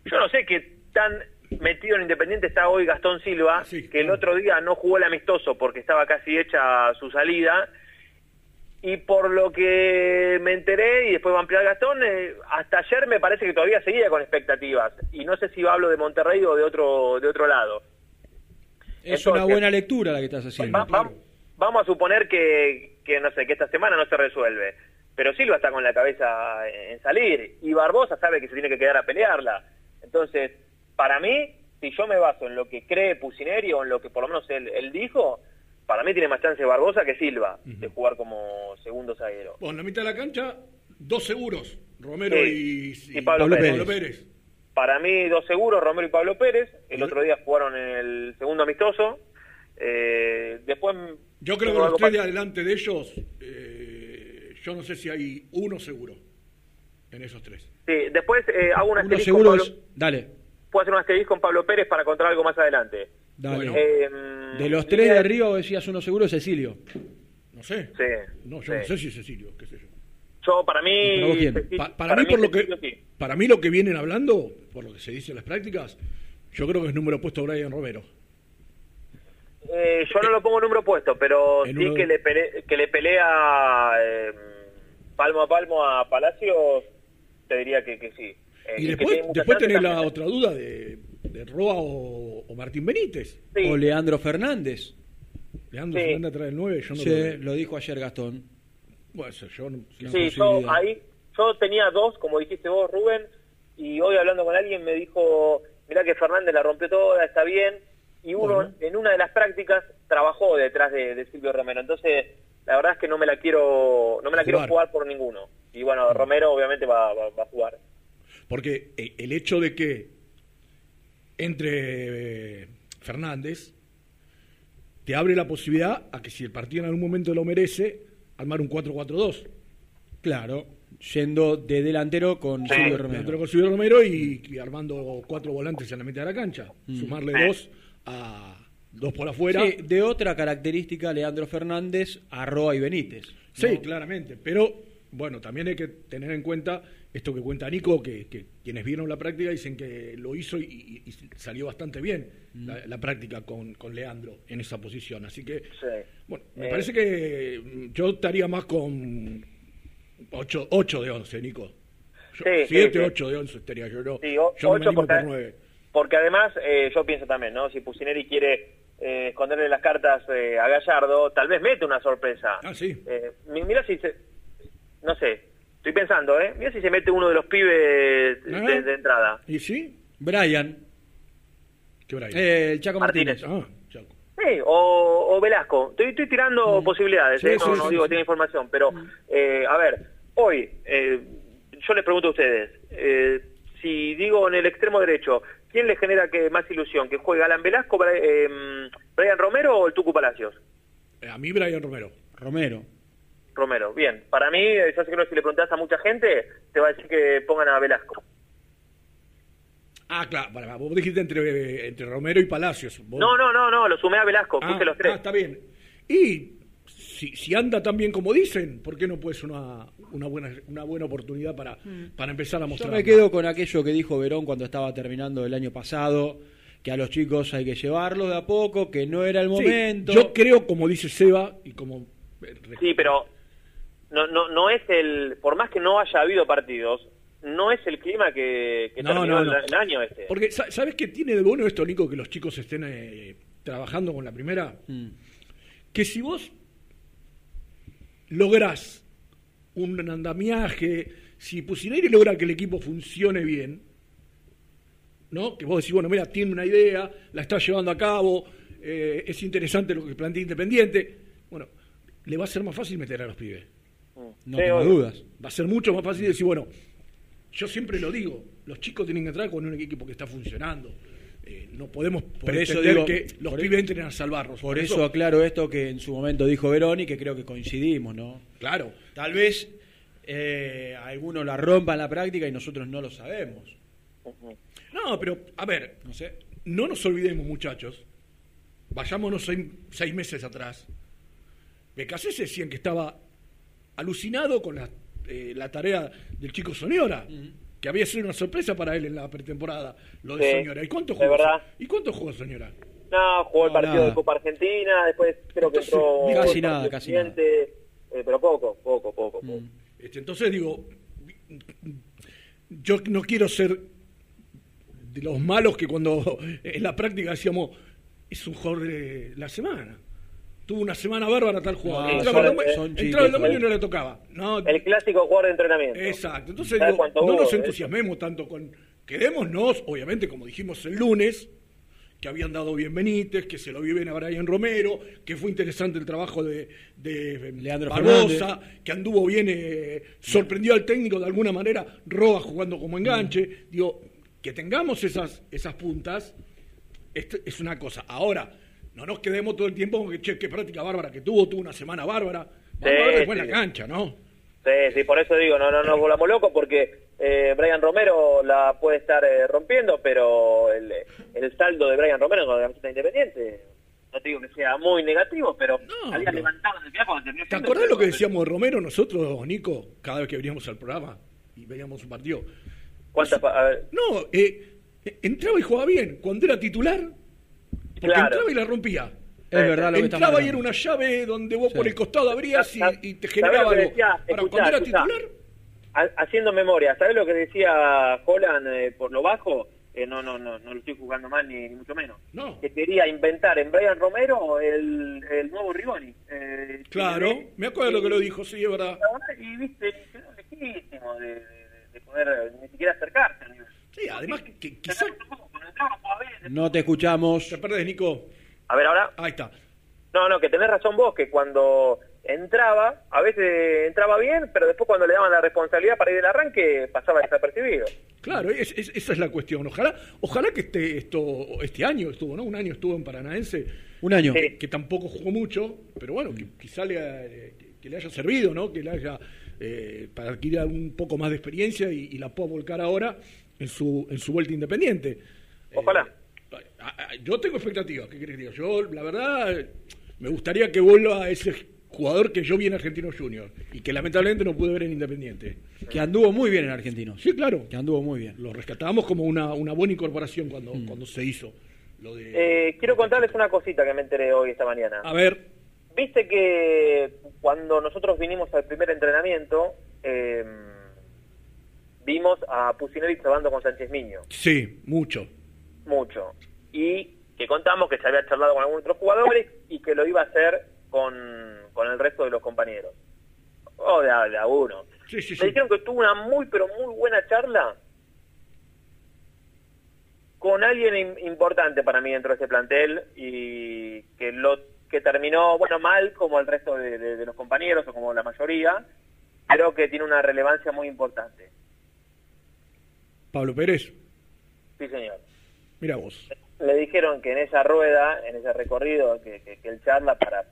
Yo no sé qué tan metido en Independiente está hoy Gastón Silva, que el otro día no jugó el amistoso porque estaba casi hecha su salida. Y por lo que me enteré, y después va a ampliar Gastón, eh, hasta ayer me parece que todavía seguía con expectativas. Y no sé si hablo de Monterrey o de otro, de otro lado. Es Entonces- una buena lectura la que estás haciendo. Va- va- vamos a suponer que, que, no sé, que esta semana no se resuelve. Pero Silva está con la cabeza en salir y Barbosa sabe que se tiene que quedar a pelearla. Entonces, para mí, si yo me baso en lo que cree Pusineri o en lo que por lo menos él, él dijo, para mí tiene más chance Barbosa que Silva de jugar como segundo zaguero. Bueno, en la mitad de la cancha, dos seguros, Romero Sí, y, y Pablo Pérez. Pérez. Para mí, dos seguros, Romero y Pablo Pérez. El otro día jugaron en el segundo amistoso. Eh, después. Yo creo que los tres de adelante de ellos, eh, yo no sé si hay uno seguro en esos tres. Sí, después eh, hago un Uno asterisco. seguro es... Dale, Puedo hacer un asterisco con Pablo Pérez para contar algo más adelante. dale. Eh, de los tres de arriba decías uno seguro, Cecilio. No sé. Sí. No, yo sí. no sé si es Cecilio, qué sé yo. Yo, para mí. ¿Para vos quién? Cecilio- Pa- para, mí, por lo que, sí. para mí lo que vienen hablando, por lo que se dice en las prácticas, yo creo que es número puesto Brian Romero. Eh, yo no lo pongo número puesto, pero En sí uno- que le, pele- que le pelea eh, palmo a palmo a Palacios, te diría que, que sí. Eh, Y después, después tenés la otra duda de, de Roa o, o Martín Benítez. Sí. O Leandro Fernández. Leandro Sí. Fernández trae el 9, yo no Sí, lo lo dijo ayer Gastón. Ser, yo no. Sí, yo ahí, yo tenía dos, como dijiste vos, Rubén, y hoy hablando con alguien me dijo, mirá que Fernández la rompió toda, está bien, y uno Bueno. en una de las prácticas trabajó detrás de, de Silvio Romero, entonces la verdad es que no me la quiero, no me la quiero Jugar. jugar por ninguno, y bueno, Romero obviamente va, va- va a jugar. Porque eh, el hecho de que entre eh, Fernández te abre la posibilidad a que si el partido en algún momento lo merece, armar un 4-4-2. Claro, yendo de delantero con Silvio Romero. Delantero con Silvio Romero y, y armando cuatro volantes en la mitad de la cancha. Mm. Sumarle Sí. dos a dos por afuera. Sí, de otra característica, Leandro Fernández, Arroa y Benítez. Sí, ¿no? claramente. Pero bueno, también hay que tener en cuenta esto que cuenta Nico, que, que quienes vieron la práctica dicen que lo hizo y, y- y salió bastante bien Mm. la, la práctica con, con Leandro en esa posición. Así que, Sí. bueno, me Eh, parece que mm, yo estaría más con 8, ocho de 11, Nico. Sí, sí, 7, sí. 8 de 11 estaría yo. no. Sí, o- yo me animo porque- por 9. Porque además, eh, yo pienso también, ¿no? Si Pusineri quiere eh, esconderle las cartas eh, a Gallardo, tal vez mete una sorpresa. Ah, sí. Eh, mi- mira si se... No sé, estoy pensando, ¿eh? Mira si se mete uno de los pibes Ah. de, de entrada. ¿Y sí? Brian, ¿Qué Brian? eh, el Chaco Martínez. Martínez. Ah, Chaco. Sí, o, o Velasco. Estoy, estoy tirando posibilidades, Sí, ¿eh? sí, no, sí, no digo tiene información, pero, eh, a ver, hoy, eh, yo les pregunto a ustedes, eh, si digo en el extremo derecho, ¿quién les genera que más ilusión? ¿Que juegue Alan Velasco, eh, Brian Romero o el Tucu Palacios? Eh, A mí Brian Romero. Romero. Romero, bien. Para mí, eh, yo sé que no, si le preguntás a mucha gente, te va a decir que pongan a Velasco. Ah, claro, para, para, vos dijiste entre, entre Romero y Palacios. Vos- No, no, no, no, lo sumé a Velasco, Ah, puse los tres. ah, está bien. Y si, si anda tan bien como dicen, ¿por qué no puede ser una, una, buena, una buena oportunidad para, para empezar a Yo mostrar? me quedo con aquello que dijo Verón cuando estaba terminando el año pasado, que a los chicos hay que llevarlos de a poco, que no era el Sí, momento. yo creo, como dice Seba, y como... eh, Sí, pero no, no, no es el, por más que no haya habido partidos, no es el clima que, que No, terminó no, no. El, año este. Porque, sa- ¿sabes qué tiene de bueno esto, Nico, que los chicos estén eh, trabajando con la primera? Mm. Que si vos lográs un andamiaje, si Pusineri logra que el equipo funcione bien, ¿no? Que vos decís, bueno, mira, tiene una idea, la está llevando a cabo, eh, es interesante lo que plantea Independiente. Bueno, le va a ser más fácil meter a los pibes. No tengo dudas. Va a ser mucho más fácil decir, bueno, yo siempre lo digo, los chicos tienen que entrar con un equipo que está funcionando. Eh, no podemos Por eso digo- que los por- pibes entren a salvarnos. Por eso aclaro esto que en su momento dijo Veroni, que creo que coincidimos, ¿no? Claro. Tal vez eh, algunos la rompan en la práctica y nosotros no lo sabemos. No, pero, a ver, no sé, no nos olvidemos, muchachos. Vayámonos seis, seis meses atrás. Becasés decían que estaba alucinado con la, eh, la tarea del chico Soñora, que había sido una sorpresa para él en la pretemporada, lo de Sí, Soñora. ¿Y cuánto de jugó? verdad. ¿Y cuánto jugó Soñora? No, jugó el partido nada. de Copa Argentina, después creo que entró... Casi nada, casi siguiente, eh, pero poco, poco, poco. poco. Este, entonces digo, yo no quiero ser de los malos que cuando en la práctica decíamos, es un jugador de la semana. Tuvo una semana bárbara tal jugador. No, entraba, son- el domi- son entraba chicos, el domingo y son- no le tocaba. No, El clásico jugador de entrenamiento. Exacto. Entonces ¿Sabes digo, cuánto no hubo? nos Eh, entusiasmemos tanto con... Quedémonos, obviamente, como dijimos el lunes, que habían dado bien Benítez, que se lo vio bien a Brian Romero, que fue interesante el trabajo de, de Leandro Barbosa, que anduvo bien, eh, sorprendió al técnico de alguna manera, Roa jugando como enganche. Digo, que tengamos esas, esas puntas esto es una cosa. Ahora, no nos quedemos todo el tiempo con que, che, qué práctica bárbara que tuvo, tuvo una semana bárbara. Vamos a ver después en sí. la cancha, ¿no? Sí, sí, por eso digo, no, no nos volvamos locos porque eh, Brian Romero la puede estar eh, rompiendo, pero el, el saldo de Brian Romero con la camiseta independiente, no te digo que sea muy negativo, pero había pero- levantado en el final cuando terminó ¿Te acordás lo que decíamos de Romero nosotros, Nico, cada vez que veníamos al programa y veíamos un partido? ¿Cuántas a No, eh, entraba y jugaba bien. Cuando era titular, porque Claro. entraba y la rompía. Es verdad lo que está Entraba y era una llave donde vos Sí. por el costado abrías y, y te ¿Sabés generaba algo. decía? Ahora, Escuchá, cuando era escuchá. titular, Ha- haciendo memoria, ¿sabes lo que decía Holland eh, por lo bajo? Eh, no, no, no, no lo estoy jugando mal ni, ni mucho menos. No. Que quería inventar en Brian Romero el, el nuevo Rigoni. Eh, claro, me acuerdo lo que lo dijo, sí, es verdad. Y viste, quedó legítimo de, de- de poder eh, ni siquiera acercarse. Sí, además que, que quizás... No te escuchamos. ¿Te perdés, Nico? A ver, ahora. Ahí está. No, no, que tenés razón vos, que cuando entraba, a veces entraba bien, pero después cuando le daban la responsabilidad para ir del arranque, pasaba desapercibido. Claro, es- es- esa es la cuestión. Ojalá, ojalá que este, esto, este año estuvo, ¿no? Un año estuvo en Paranaense. Un año. Que, que tampoco jugó mucho, pero bueno, que quizá le, eh, que le haya servido, ¿no? Que le haya, eh, para adquirir un poco más de experiencia y, y la pueda volcar ahora en su, en su vuelta independiente. Ojalá. Ah, ah, Yo tengo expectativas, ¿qué querés que diga? Yo, la verdad, eh, me gustaría que vuelva ese jugador que yo vi en Argentinos Juniors y que lamentablemente no pude ver en Independiente. Que anduvo muy bien en Argentinos. Sí, claro. Que anduvo muy bien. Lo rescatábamos como una, una buena incorporación cuando, cuando se hizo. Lo de... Eh, quiero contarles una cosita que me enteré hoy esta mañana. A ver, Viste que cuando nosotros vinimos al primer entrenamiento, eh, vimos a Pusinevich hablando con Sánchez Miño, sí, mucho. Mucho. Y que contamos que se había charlado con algunos otros jugadores y que lo iba a hacer con, con el resto de los compañeros. O de a, de a uno. Sí, sí, Me sí. dijeron que tuvo una muy, pero muy buena charla con alguien im- importante para mí dentro de ese plantel y que lo que terminó, bueno, mal como el resto de, de- de los compañeros o como la mayoría, creo que tiene una relevancia muy importante. Pablo Pérez, Sí, señor. Mira vos. Le dijeron que en esa rueda, en ese recorrido que, que, él charla para,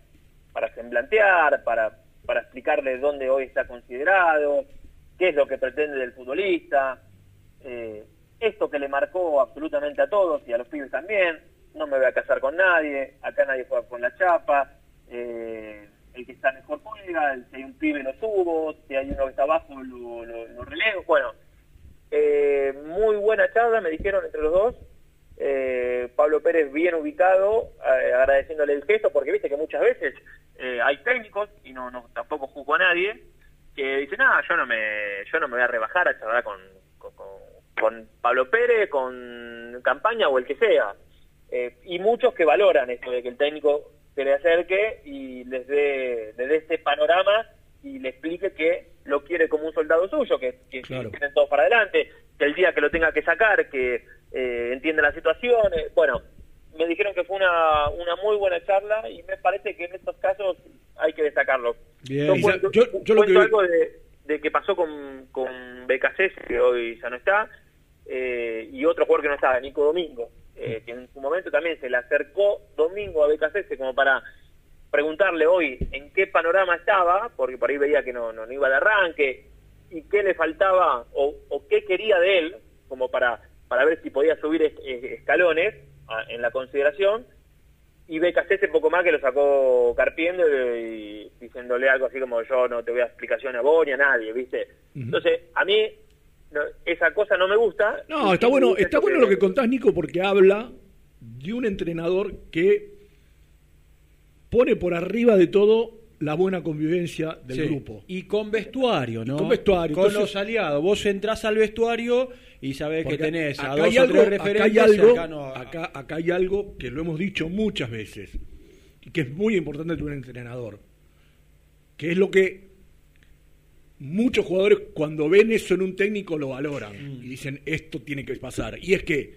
para semblantear, para, para explicarle dónde hoy está considerado, qué es lo que pretende del futbolista, eh, esto que le marcó absolutamente a todos y a los pibes también, no me voy a casar con nadie, acá nadie juega con la chapa, eh, el que está mejor juega, si hay un pibe lo subo, si hay uno que está abajo lo, lo, lo relevo, bueno, eh, muy buena charla, me dijeron entre los dos. Eh, Pablo Pérez bien ubicado, eh, agradeciéndole el gesto, porque viste que muchas veces eh, hay técnicos, y no, no tampoco juzgo a nadie, que dicen, ah, yo no me, yo no me voy a rebajar a charlar con, con, con- Pablo Pérez, con Campaña o el que sea. Eh, y muchos que valoran esto de que el técnico se le acerque y les dé, les dé este panorama y le explique que lo quiere como un soldado suyo, que, que, que tienen todos para adelante, que el día que lo tenga que sacar, que eh, entienden la situación. eh, bueno, me dijeron que fue una, una muy buena charla y me parece que en estos casos hay que destacarlo. Bien. Yo cuento, yo- yo lo cuento que- algo de, de que pasó con, con BKC, que hoy ya no está, eh, y otro jugador que no estaba, Nico Domingo, eh, que en su momento también se le acercó Domingo a BKC como para preguntarle hoy en qué panorama estaba, porque por ahí veía que no, no, no iba de arranque, y qué le faltaba o, o qué quería de él, como para, para ver si podía subir es- es- escalones a- en la consideración, y BKC ese poco más que lo sacó carpiendo y diciéndole algo así como yo no te voy a explicación a vos ni a nadie, ¿viste? Entonces, a mí no, esa cosa no me gusta. No, está bueno, está bueno lo que contás, Nico, porque habla de un entrenador que pone por arriba de todo la buena convivencia del Sí. grupo. Y con vestuario, ¿no? con vestuario. Con Entonces- los aliados. Vos entrás al vestuario y sabés que tenés a acá dos hay o algo, tres acá hay algo, cercanos a- acá, acá hay algo que lo hemos dicho muchas veces y que es muy importante de un entrenador, que es lo que muchos jugadores cuando ven eso en un técnico lo valoran Mm. y dicen esto tiene que pasar y es que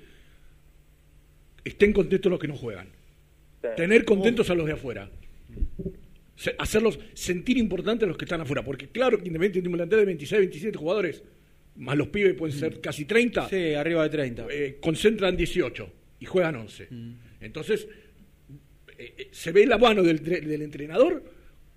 estén contentos los que no juegan, tener contentos a los de afuera. Hacerlos sentir importantes a los que están afuera, porque claro que Independiente tiene un plantel de 26, 27 jugadores, más los pibes pueden ser casi 30. Mm. Sí, arriba de 30. eh, concentran 18 y juegan 11. Mm. Entonces, eh, eh, se ve la mano del, del entrenador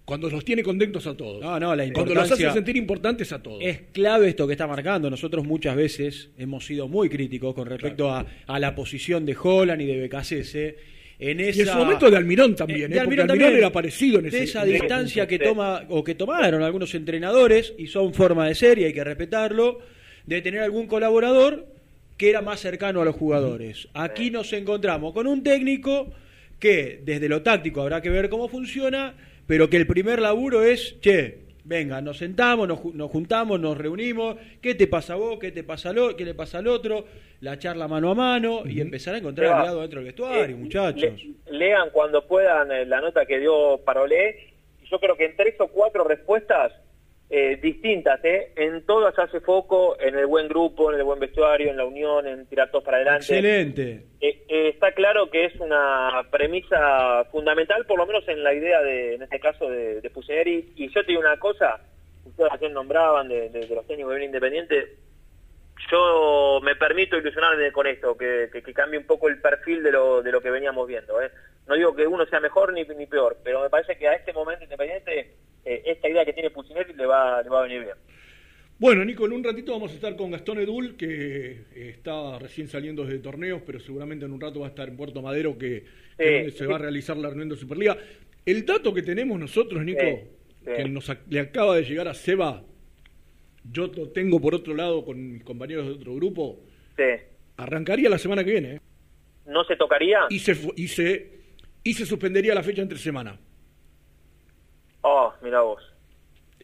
cuando los tiene contentos a todos. No, no, la cuando los hace sentir importantes a todos. Es clave esto que está marcando. Nosotros muchas veces hemos sido muy críticos con respecto a, a la posición de Holland y de BKC. En esa, Y en su momento de Almirón también, de ¿eh? porque Almirón era parecido en ese- de esa en distancia que toma o que tomaron algunos entrenadores y son forma de ser y hay que respetarlo de tener algún colaborador que era más cercano a los jugadores. Aquí nos encontramos con un técnico que desde lo táctico habrá que ver cómo funciona, pero que el primer laburo es, che, venga, nos sentamos, nos, nos juntamos, nos reunimos, ¿qué te pasa a vos? ¿Qué te pasa al, qué le pasa al otro? La charla mano a mano y empezar a encontrar Seba, aliado dentro del vestuario, eh, muchachos. le- lean cuando puedan eh, la nota que dio Parolé. Yo creo que en tres o cuatro respuestas eh, distintas, ¿eh? en todas hace foco en el buen grupo, en el buen vestuario, en la unión, en tirar todos para adelante. Excelente. Eh, eh, está claro que es una premisa fundamental, por lo menos en la idea de, en este caso, de, de Pusineri. Y yo te digo una cosa, ustedes recién nombraban de, de- de los técnicos de independiente, yo me permito ilusionarme con esto, que, que, que cambie un poco el perfil de lo, de lo que veníamos viendo. ¿eh? No digo que uno sea mejor ni, ni peor, pero me parece que a este momento independiente, eh, esta idea que tiene Pusineri le va, le va a venir bien. Bueno, Nico, en un ratito vamos a estar con Gastón Edul, que eh, está recién saliendo desde torneos, pero seguramente en un rato va a estar en Puerto Madero, que, que es donde se va a realizar la reunión de Superliga. El dato que tenemos nosotros, Nico, Sí, sí. que nos le acaba de llegar a Seba, yo lo tengo por otro lado con mis compañeros de otro grupo, Sí. arrancaría la semana que viene. ¿eh? ¿No se tocaría? Y se, y, se, y se suspendería la fecha entre semana. Oh, mira vos.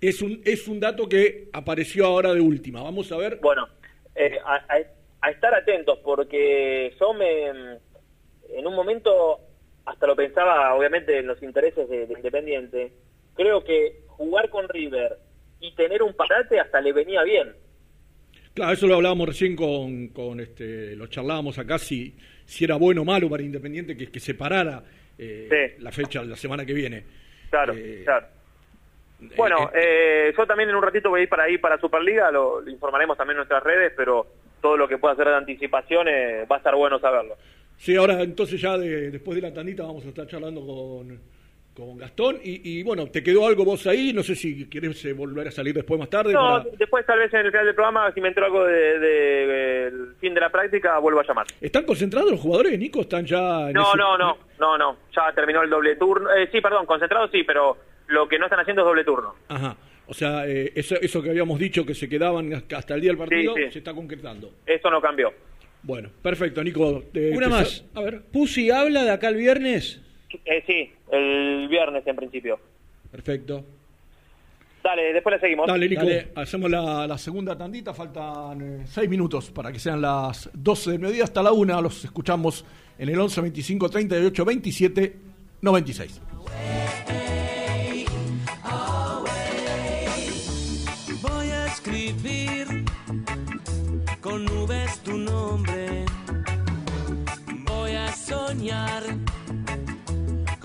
Es un, es un dato que apareció ahora de última. Vamos a ver. Bueno, eh, a, a- a estar atentos porque yo me, en un momento hasta lo pensaba obviamente en los intereses de, de Independiente. Creo que jugar con River y tener un parate hasta le venía bien. Claro, eso lo hablábamos recién con, con este, lo charlábamos acá si, si era bueno o malo para Independiente que, que se parara eh, la fecha la semana que viene. Claro, claro. Bueno, eh, yo también en un ratito voy a ir para ahí para Superliga, lo, lo informaremos también en nuestras redes, pero todo lo que pueda hacer de anticipación eh, va a estar bueno saberlo. Sí, ahora entonces ya de- después de la tandita vamos a estar charlando con, con Gastón y, y, bueno, ¿te quedó algo vos ahí? No sé si querés eh, volver a salir después más tarde. No, para- después tal vez en el final del programa, si me entero algo del de, fin de la práctica, vuelvo a llamar. ¿Están concentrados los jugadores, Nico? ¿Están ya en No, ese- no, no, no, no, ya terminó el doble turno. Eh, sí, perdón, concentrado sí, pero lo que no están haciendo es doble turno. Ajá. O sea, eh, eso, eso que habíamos dicho que se quedaban hasta el día del partido Sí, sí. se está concretando. Eso no cambió. Bueno, perfecto, Nico. eh, Una más. A ver. Pusi habla de acá el viernes. Eh, sí, el viernes en principio. Perfecto. Dale, después le seguimos. Dale, Nico, hacemos la, la segunda tandita, faltan eh, seis minutos para que sean las 12 del mediodía hasta la una. Los escuchamos en el 11 25 38 27 96. Voy a escribir con nubes tu nombre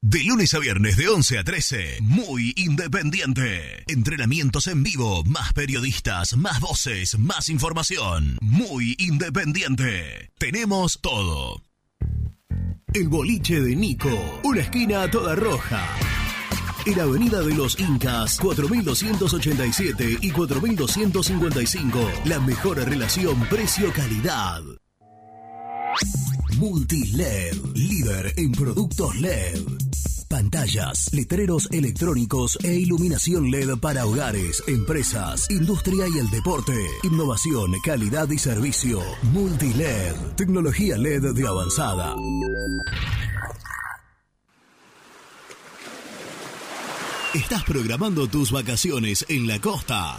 de lunes a viernes de 11 a 13, muy independiente. Entrenamientos en vivo, más periodistas, más voces, más información. Muy independiente. Tenemos todo. El boliche de Nico, una esquina toda roja. En Avenida de los Incas, 4287 y 4255, la mejor relación precio-calidad. Multiled, líder en productos LED. Pantallas, letreros electrónicos e iluminación LED para hogares, empresas, industria y el deporte. Innovación, calidad y servicio. Multiled, tecnología LED de avanzada. Estás programando tus vacaciones en la costa.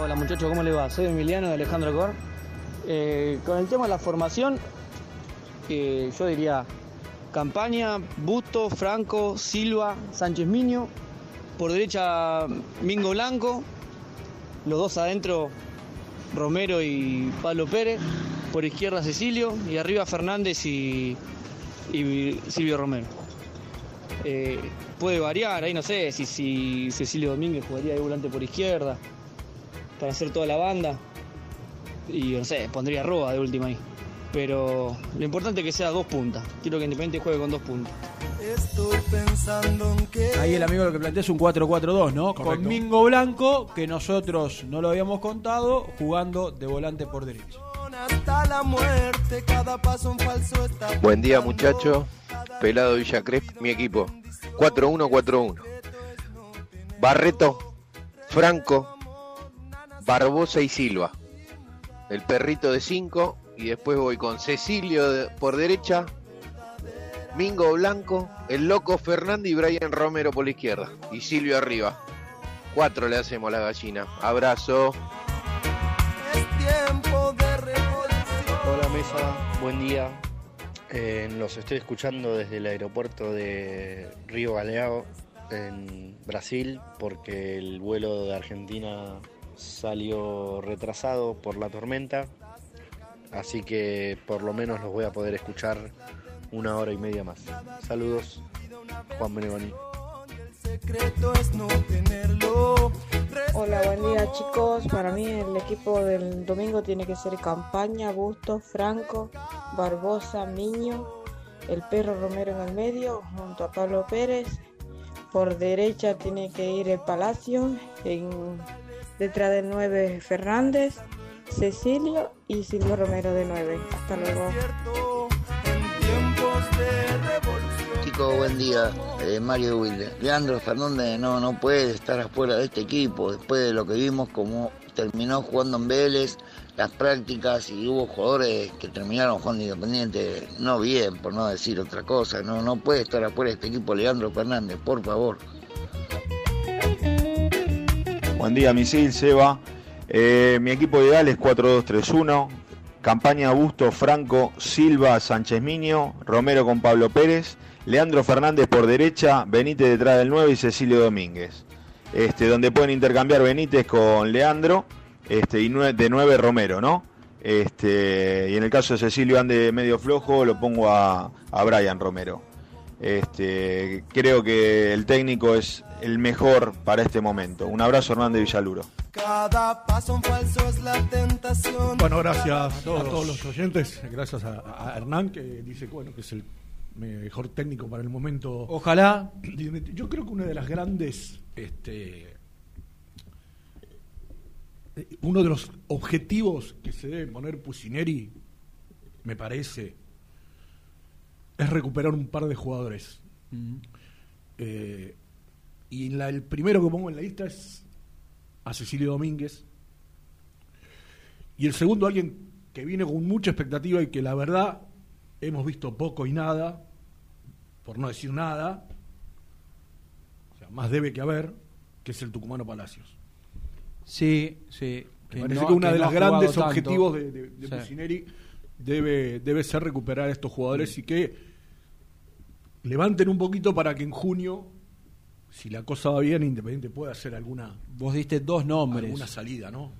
Hola muchachos, ¿cómo les va? Soy Emiliano de Alejandro Cor. Eh, con el tema de la formación, eh, yo diría Campaña, Busto, Franco, Silva, Sánchez Miño. Por derecha Mingo Blanco. Los dos adentro Romero y Pablo Pérez. Por izquierda Cecilio. Y arriba Fernández y, y Silvio Romero. Eh, puede variar, ahí no sé si, si Cecilio Domínguez jugaría de volante por izquierda para hacer toda la banda. Y no sé, pondría Roa de última ahí. Pero lo importante es que sea dos puntas. Quiero que Independiente juegue con dos puntas. Estoy pensando en que Ahí el amigo lo que plantea es un 4-4-2, ¿no? Con Mingo Blanco, que nosotros no lo habíamos contado, jugando de volante por derecha. hasta la muerte cada paso un falso está. Buen día muchachos, Pelado Villa Crespo, mi equipo. 4-1-4-1. Barreto, Franco, Barbosa y Silva. El perrito de 5 y después voy con Cecilio de- por derecha, Mingo Blanco, el loco Fernández y Brian Romero por la izquierda. Y Silvio arriba. Cuatro le hacemos a la gallina. Abrazo. Tiempo de revolución. Hola Mesa, buen día. Eh, los estoy escuchando desde el aeropuerto de Río Galeao en Brasil porque el vuelo de Argentina salió retrasado por la tormenta. Así que por lo menos los voy a poder escuchar una hora y media más. Saludos, Juan Benevani. Hola, buen día chicos. Para mí el equipo del domingo tiene que ser Campaña, Busto, Franco, Barbosa, Miño, el perro Romero en el medio, junto a Pablo Pérez. Por derecha tiene que ir el Palacio, en, detrás del 9 Fernández, Cecilio y Silvio Romero de 9. Hasta luego. Chicos, buen día. Eh, Mario Wilde. Leandro Fernández no, no puede estar afuera de este equipo después de lo que vimos como terminó jugando en Vélez, las prácticas y hubo jugadores que terminaron jugando independiente no bien, por no decir otra cosa. No, no puede estar afuera de este equipo Leandro Fernández, por favor. Buen día, Misil, Seba. Eh, mi equipo ideal es 4-2-3-1. Campaña Busto, Franco, Silva, Sánchez Miño, Romero con Pablo Pérez, Leandro Fernández por derecha, Benítez detrás del 9 y Cecilio Domínguez. Este, donde pueden intercambiar Benítez con Leandro este, y de 9 Romero, ¿no? Este, y en el caso de Cecilio ande medio flojo, lo pongo a, a Brian Romero. Este, creo que el técnico es el mejor para este momento. Un abrazo, Hernán de Villaluro. Cada paso en falso es la tentación. Bueno, gracias a todos los oyentes, gracias a, a Hernán que dice bueno que es el mejor técnico para el momento. Ojalá. Yo creo que una de las grandes, este, uno de los objetivos que se debe poner Pusineri, me parece, es recuperar un par de jugadores. Eh, y la- el primero que pongo en la lista es a Cecilio Domínguez. Y el segundo, alguien que viene con mucha expectativa y que la verdad hemos visto poco y nada, por no decir nada, o sea, más debe que haber, que es el Tucumano Palacios. Sí, sí. Me parece que uno de los grandes objetivos de, de, de Sí. Pusineri debe, debe ser recuperar a estos jugadores y que levanten un poquito para que en junio, si la cosa va bien, Independiente pueda hacer alguna, Vos diste dos nombres. alguna salida, ¿no?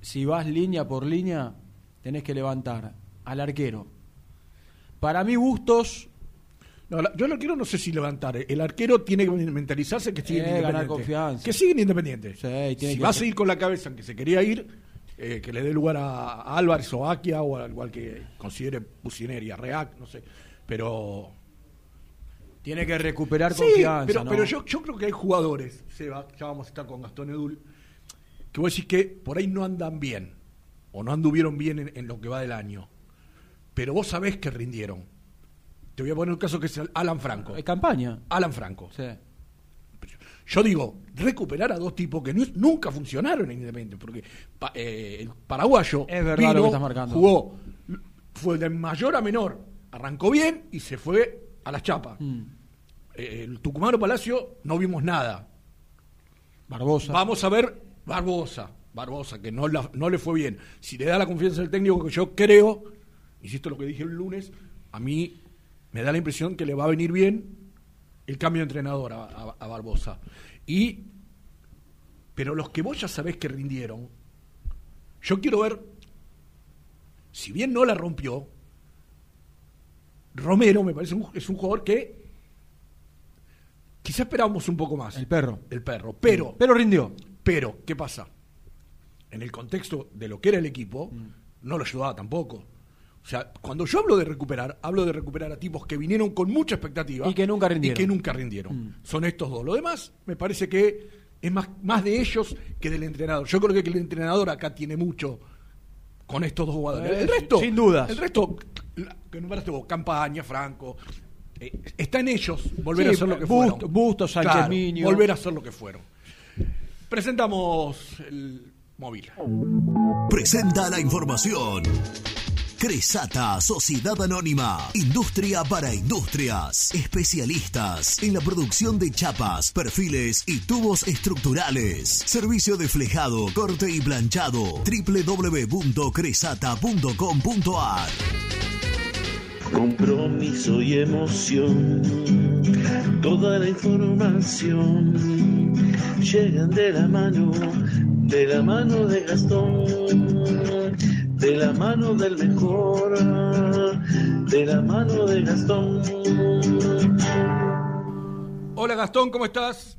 Si vas línea por línea, tenés que levantar al arquero. Para mí, Bustos. No, la- yo el arquero no sé si levantar. El arquero tiene que mentalizarse que sigue Eh, Independiente. ganar confianza. Que sigue en Independiente. tiene si que- va a seguir con la cabeza en que se quería ir, eh, que le dé lugar a, a Álvarez o a Akia o al igual que considere Pusineri, a Reac, no sé. Pero. Tiene que recuperar Sí, confianza. pero, ¿no? pero yo, yo creo que hay jugadores, Seba, ya vamos a estar con Gastón Edul, que vos decís que por ahí no andan bien, o no anduvieron bien en, en lo que va del año. Pero vos sabés que rindieron. Te voy a poner un caso que es el Alan Franco. Hay campaña. Alan Franco. Sí. Yo digo, recuperar a dos tipos que nu- nunca funcionaron en Independiente, porque pa- eh, el paraguayo Es verdad vino, lo que estás marcando. jugó, fue de mayor a menor, arrancó bien y se fue a las chapas. Mm. Eh, el Tucumano Palacio no vimos nada. Barbosa. Vamos a ver Barbosa, Barbosa, que no, la- no le fue bien. Si le da la confianza al técnico, que yo creo, insisto lo que dije el lunes, a mí me da la impresión que le va a venir bien el cambio de entrenador a, a- a Barbosa. Y, pero los que vos ya sabés que rindieron, yo quiero ver, si bien no la rompió, Romero me parece un, es un jugador que quizá esperábamos un poco más. El perro. El perro. Pero. Pero rindió. Pero, ¿qué pasa? En el contexto de lo que era el equipo, Mm. no lo ayudaba tampoco. O sea, cuando yo hablo de recuperar, hablo de recuperar a tipos que vinieron con mucha expectativa Y que nunca rindieron. y que nunca rindieron. Mm. Son estos dos. Lo demás, me parece que es más, más de ellos que del entrenador. Yo creo que el entrenador acá tiene mucho con estos dos jugadores. Eh, el resto, sin dudas. El resto, que nombraste vos, Campaña, Franco, eh, está en ellos volver Sí, a hacer lo que Busto- fueron. Bustos, Sánchez Claro, Miño. Volver a hacer lo que fueron. Presentamos el móvil. Presenta la información. Cresata, Sociedad Anónima, Industria para Industrias, especialistas en la producción de chapas, perfiles y tubos estructurales. Servicio de flejado, corte y planchado. www.cresata.com.ar Compromiso y emoción, toda la información llegan de la mano, de la mano de Gastón, de la mano del mejor, de la mano de Gastón. Hola Gastón, ¿cómo estás?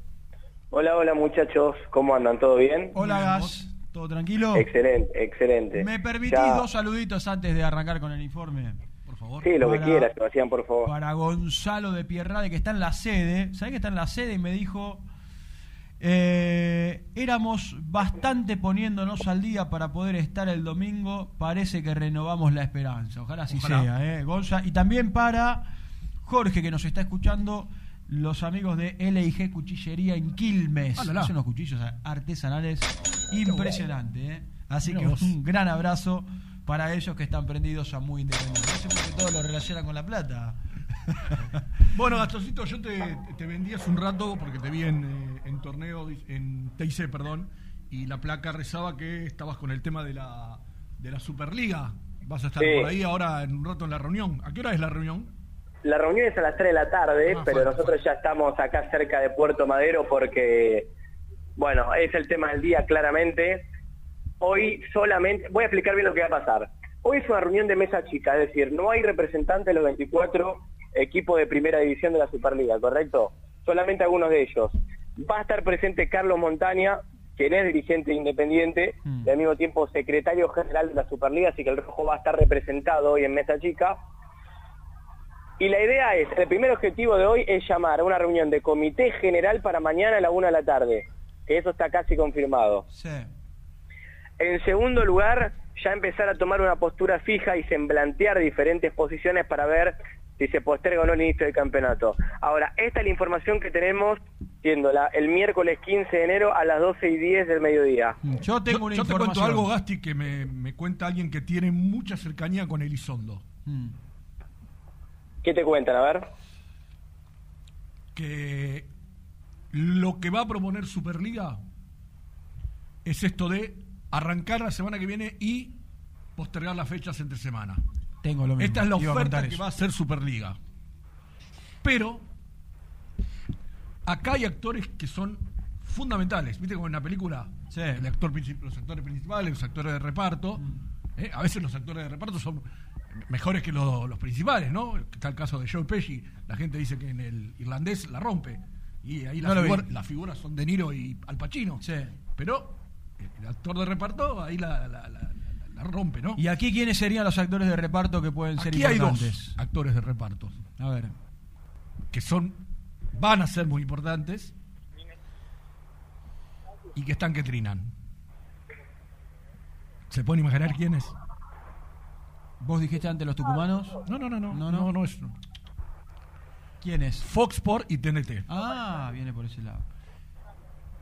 Hola, hola muchachos, ¿cómo andan? ¿Todo bien? Hola, Gas. ¿Todo tranquilo? Excelente, excelente. ¿Me permitís Ya- dos saluditos antes de arrancar con el informe? Por favor. Sí, lo que Para- quieras, Sebastián, por favor. Para Gonzalo de Pierrade, que está en la sede. ¿Sabés que está en la sede? Y me dijo. eh, éramos bastante poniéndonos al día para poder estar el domingo. Parece que renovamos la esperanza. Ojalá así Ojalá. sea, ¿eh? Gonza. Y también para Jorge, que nos está escuchando. Los amigos de LIG Cuchillería en Quilmes. Ah. Hacen unos cuchillos artesanales impresionantes. ¿eh? Así Mirá que vos. un gran abrazo para ellos que están prendidos a muy independientes. Por qué todo lo relacionan con la plata. Bueno, Gastoncito, yo te, te vendí hace un rato porque te vi en, eh, en torneo, en TIC, perdón, y la placa rezaba que estabas con el tema de la, de la Superliga. Vas a estar Sí. por ahí ahora en un rato en la reunión. ¿A qué hora es la reunión? La reunión es a las 3 de la tarde, Ah, pero falta, nosotros ya estamos acá cerca de Puerto Madero porque, bueno, es el tema del día claramente. Hoy solamente, voy a explicar bien lo que va a pasar. Hoy es una reunión de mesa chica, es decir, no hay representantes de los 24 equipos de primera división de la Superliga, ¿correcto? Solamente algunos de ellos. Va a estar presente Carlos Montaña, quien es dirigente independiente, y al mismo tiempo secretario general de la Superliga, así que el rojo va a estar representado hoy en Mesa Chica. Y la idea es, el primer objetivo de hoy es llamar a una reunión de comité general para mañana a la una de la tarde, que eso está casi confirmado. En segundo lugar, ya empezar a tomar una postura fija y semblantear diferentes posiciones para ver si se posterga o no el inicio del campeonato. Ahora, esta es la información que tenemos, siendo la, el miércoles 15 de enero a las 12 y 10 del mediodía. Yo tengo una Yo te cuento algo, Gasti, que me, me cuenta alguien que tiene mucha cercanía con Elizondo. ¿Qué te cuentan? A ver. Que lo que va a proponer Superliga es esto de arrancar la semana que viene y postergar las fechas entre semana. Tengo lo mismo. Esta es la Iba oferta que eso. va a ser Superliga. Pero acá hay actores que son fundamentales. ¿Viste como en una película? El actor, los actores principales, los actores de reparto. ¿eh? A veces los actores de reparto son mejores que los, los principales, ¿no? Está el caso de Joe Pesci. La gente dice que en el irlandés la rompe. Y ahí No las figuras- las figuras son De Niro y Al Pacino. Pero el actor de reparto ahí la, la- la- la- la rompe, ¿no? ¿Y aquí quiénes serían los actores de reparto que pueden ser Aquí hay importantes? dos actores de reparto. A ver. Que son, van a ser muy importantes y que están que trinan. ¿Se pueden imaginar quiénes? ¿Vos dijiste antes los tucumanos? No, no, no, no. No, No, no. no, es. ¿Quién es? Fox Sport y TNT. Ah, viene por ese lado.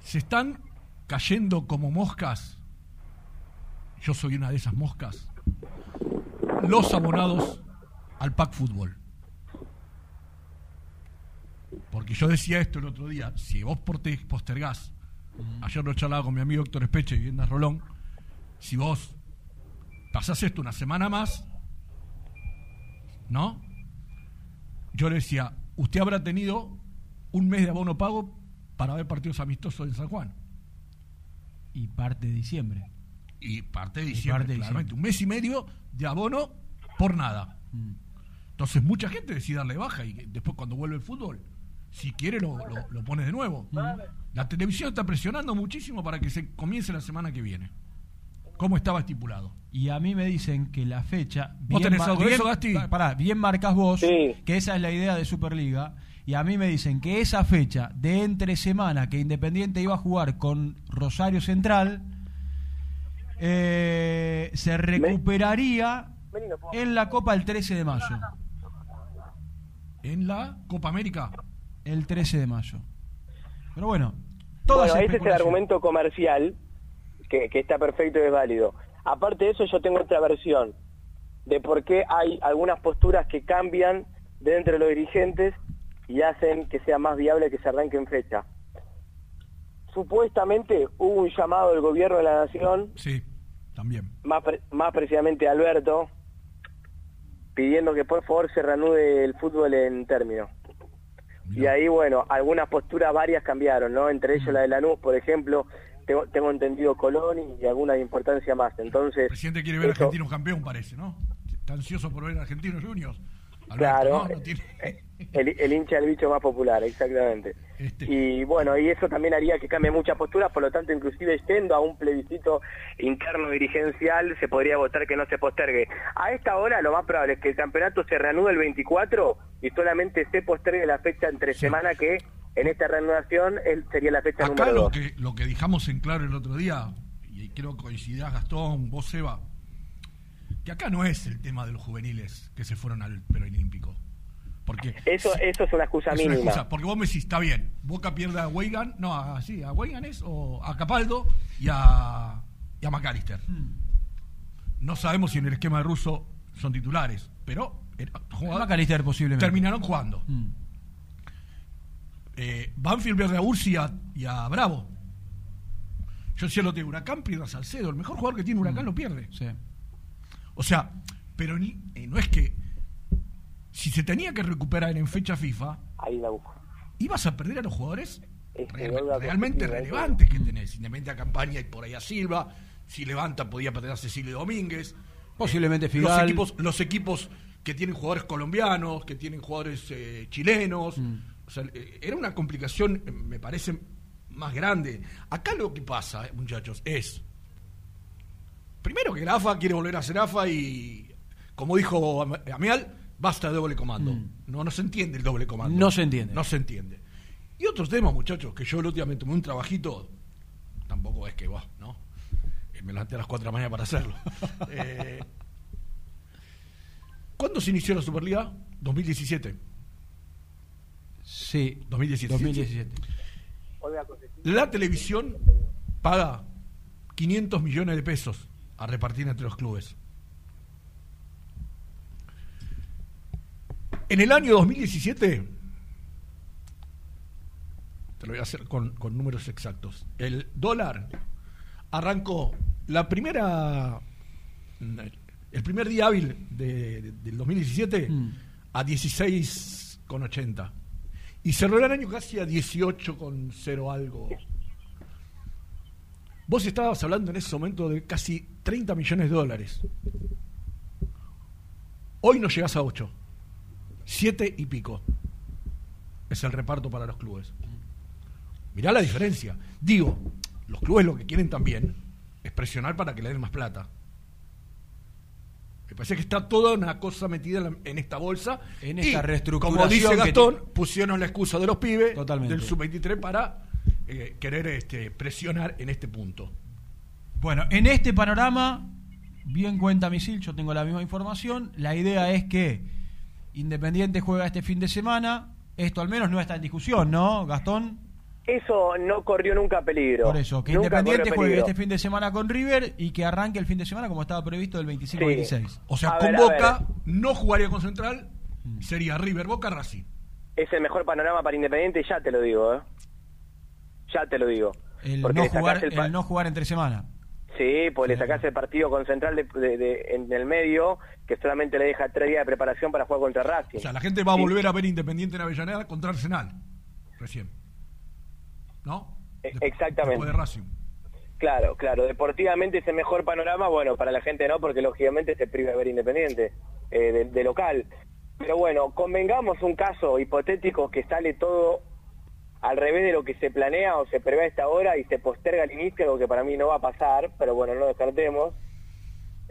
Se están cayendo como moscas. Yo soy una de esas moscas. Los abonados al pack fútbol. Porque yo decía esto el otro día, si vos postergás, ayer lo charlaba con mi amigo Héctor Espeche, vivienda Rolón, si vos pasás esto una semana más, ¿no? Yo le decía, usted habrá tenido un mes de abono pago para ver partidos amistosos en San Juan. Y parte de diciembre. Y parte de Y diciembre, parte de claramente. Un mes y medio de abono por nada. Entonces mucha gente decide darle baja y después cuando vuelve el fútbol, si quiere lo, lo, lo pone de nuevo. La televisión está presionando muchísimo para que se comience la semana que viene. Como estaba estipulado. Y a mí me dicen que la fecha. ¿Vos tenés ma- algo de eso, Gasti? pa- Pará, bien marcas vos, que esa es la idea de Superliga. Y a mí me dicen que esa fecha de entre semana que Independiente iba a jugar con Rosario Central eh, se recuperaría en la Copa el 13 de mayo. ¿En la Copa América? El 13 de mayo. Pero bueno, todas bueno, ese es el argumento comercial que, que está perfecto y es válido. Aparte de eso, yo tengo otra versión de por qué hay algunas posturas que cambian dentro de los dirigentes y hacen que sea más viable que se arranque en fecha. Supuestamente hubo un llamado del gobierno de la nación, Sí, también. más, pre- más precisamente Alberto, pidiendo que por favor se reanude el fútbol en término. Y ahí, bueno, algunas posturas varias cambiaron, ¿no? Entre ellos la de Lanús, por ejemplo, tengo, tengo entendido Colón y alguna de importancia más. Entonces, El presidente quiere ver a eso- Argentinos campeón, parece, ¿no? Está ansioso por ver a Argentinos Juniors. Alberto, Claro, ¿no? No tiene- el, el hincha del bicho más popular, exactamente. Este. Y bueno, y eso también haría que cambie muchas posturas, por lo tanto, inclusive yendo a un plebiscito interno dirigencial, se podría votar que no se postergue. A esta hora, lo más probable es que el campeonato se reanude el 24 y solamente se postergue la fecha entre semana que en esta reanudación sería la fecha Acá número lo 2. que, lo que dejamos en claro el otro día, y creo que coincidirás Gastón, vos Seba, que acá no es el tema de los juveniles que se fueron al preolímpico. Porque Eso, eso es una excusa es una mínima. excusa, porque vos me decís, está bien, Boca pierde a Weigan, no, a, sí, a Weigan es, o a Capaldo y a, y a McAllister. No sabemos si en el esquema de Russo son titulares, pero jugadores- McAllister posiblemente. terminaron jugando. Mm. Eh, Banfield pierde a Ursi y a, y a Bravo. Yo decía lo de Huracán pierde a Salcedo. El mejor jugador que tiene Huracán lo pierde. O sea, pero ni- eh, no es que si se tenía que recuperar en fecha FIFA, Ahí la busco. ibas a perder a los jugadores Este, real- realmente positiva, relevantes que tenés. Independiente a Campaña y por ahí a Silva. Si levanta, podía perder a Cecilio Domínguez. Posiblemente Los Figal. equipos, los equipos que tienen jugadores colombianos, que tienen jugadores eh, chilenos. Mm. O sea, eh, era una complicación, eh, me parece, más grande. Acá lo que pasa, eh, muchachos, es. Primero que la AFA quiere volver a ser AFA y, como dijo Am- Amial, basta de doble comando. Mm. No, no se entiende el doble comando. No se entiende. No se entiende. Y otros temas, muchachos, que yo el otro día me tomé un trabajito, tampoco es que va, ¿no? Eh, Me levanté a las 4 de la mañana para hacerlo. Eh, ¿Cuándo se inició la Superliga? 2017. Sí, 2017. 2017. La televisión paga 500 millones de pesos a repartir entre los clubes. En el año 2017, te lo voy a hacer con, con números exactos, el dólar arrancó la primera, el primer día hábil de- de- del 2017 a 16,80 y cerró el año casi a 18,0 algo. Vos estabas hablando en ese momento de casi 30 millones de dólares. Hoy no llegás a 8. 7 y pico. Es el reparto para los clubes. Mirá la diferencia. Digo, los clubes lo que quieren también es presionar para que le den más plata. Me parece que está toda una cosa metida en, la- en esta bolsa. En Y, esta reestructuración Como dice Gastón, pusieron la excusa de los pibes Totalmente. del sub-23 para eh, querer este, presionar en este punto. Bueno, en este panorama, bien cuenta Misil, yo tengo la misma información. La idea es que Independiente juega este fin de semana. Esto al menos no está en discusión, ¿no, Gastón? Eso no corrió nunca peligro. Por eso, que Nunca Independiente juegue peligro. este fin de semana con River y que arranque el fin de semana como estaba previsto del 25 al Sí. 26. O sea, A con ver, Boca no jugaría con Central, Mm. sería River, Boca, Racing. Es el mejor panorama para Independiente, ya te lo digo, ¿eh? Ya te lo digo. El Porque no, jugar, el el no jugar entre semana. Sí, pues le sacás el partido con Central de, de- de- en el medio, que solamente le deja tres días de preparación para jugar contra Racing. O sea, la gente va a Sí. volver a ver Independiente en Avellaneda contra Arsenal. Recién. ¿No? E- Exactamente. Después de Racing. Claro, claro. Deportivamente es el mejor panorama, bueno, para la gente no, porque lógicamente se priva de ver Independiente, eh, de, de local. Pero bueno, convengamos un caso hipotético que sale todo al revés de lo que se planea o se prevé a esta hora y se posterga el inicio, algo que para mí no va a pasar, pero bueno, no descartemos.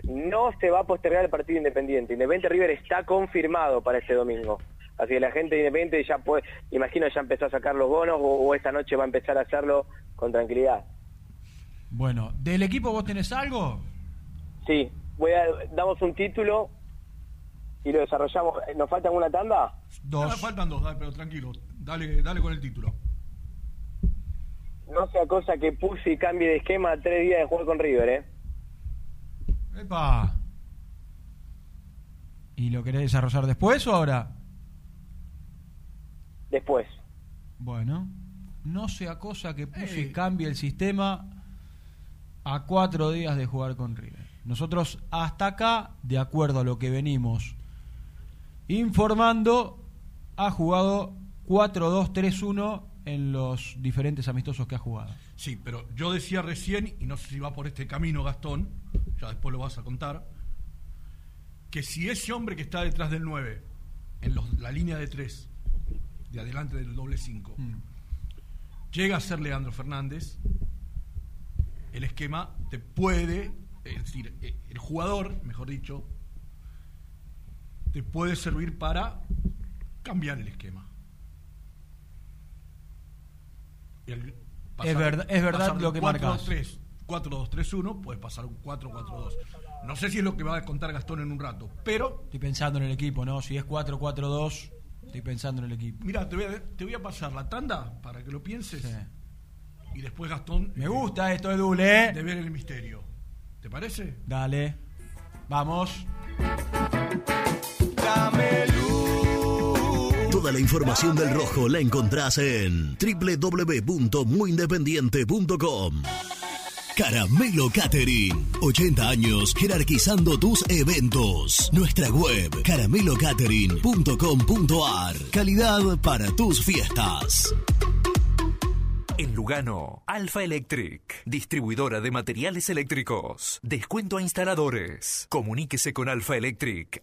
No se va a postergar el partido Independiente. Independiente River está confirmado para este domingo. Así que la gente de Independiente ya puede, imagino ya empezó a sacar los bonos o, o esta noche va a empezar a hacerlo con tranquilidad. Bueno, ¿del equipo vos tenés algo? Sí, voy a damos un título y lo desarrollamos. ¿Nos falta alguna tanda? Ah, faltan dos, dale, pero tranquilo. Dale, dale con el título. No sea cosa que puse y cambie de esquema a tres días de jugar con River, ¿eh? Epa. ¿Y lo querés desarrollar después o ahora? Después. Bueno, no sea cosa que puse y cambie el sistema a cuatro días de jugar con River. Nosotros hasta acá, de acuerdo a lo que venimos informando, ha jugado 4-2-3-1 en los diferentes amistosos que ha jugado. Sí, pero yo decía recién, y no sé si va por este camino Gastón, ya después lo vas a contar, que si ese hombre que está detrás del 9, en los- la línea de 3, de adelante del doble 5, llega a ser Leandro Fernández, el esquema te puede, es decir, eh, el jugador, mejor dicho, te puede servir para cambiar el esquema. El- Es verdad- es verdad lo que 4-2-3, 4-2-3-1, puedes pasar un 4-4-2. No sé si es lo que va a contar Gastón en un rato, pero Estoy pensando en el equipo, ¿no? Si es 4-4-2, estoy pensando en el equipo. mira, te voy, a, te voy a pasar la tanda para que lo pienses y después Gastón. Me gusta esto, Edul, ¿eh? De ver el misterio. ¿Te parece? Dale. Vamos. Toda la información del rojo la encontrás en www.muyindependiente.com. Caramelo Catering. 80 años jerarquizando tus eventos. Nuestra web caramelocatering.com.ar. Calidad para tus fiestas. En Lugano, Alfa Electric, distribuidora de materiales eléctricos. Descuento a instaladores. Comuníquese con Alfa Electric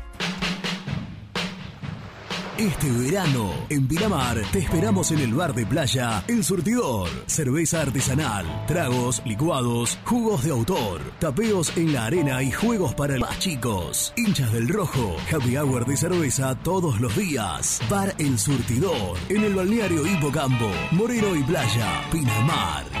Este verano, en Pinamar, te esperamos en el bar de playa El Surtidor. Cerveza artesanal, tragos, licuados, jugos de autor, tapeos en la arena y juegos para más chicos. Hinchas del Rojo, happy hour de cerveza todos los días. Bar El Surtidor, en el balneario Hipocampo, Moreno y Playa, Pinamar.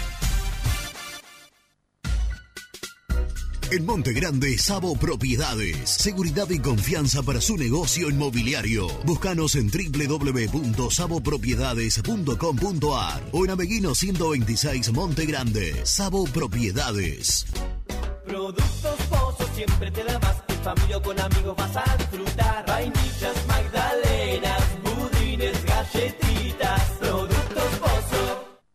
En Monte Grande, Sabo Propiedades. Seguridad y confianza para su negocio inmobiliario. Búscanos en www.sabopropiedades.com.ar o en Ameguino 126 Monte Grande. Sabo Propiedades. Productos Pozos siempre te da más. En familia o con amigos vas a disfrutar. Vainillas, magdalenas, budines, galletitas.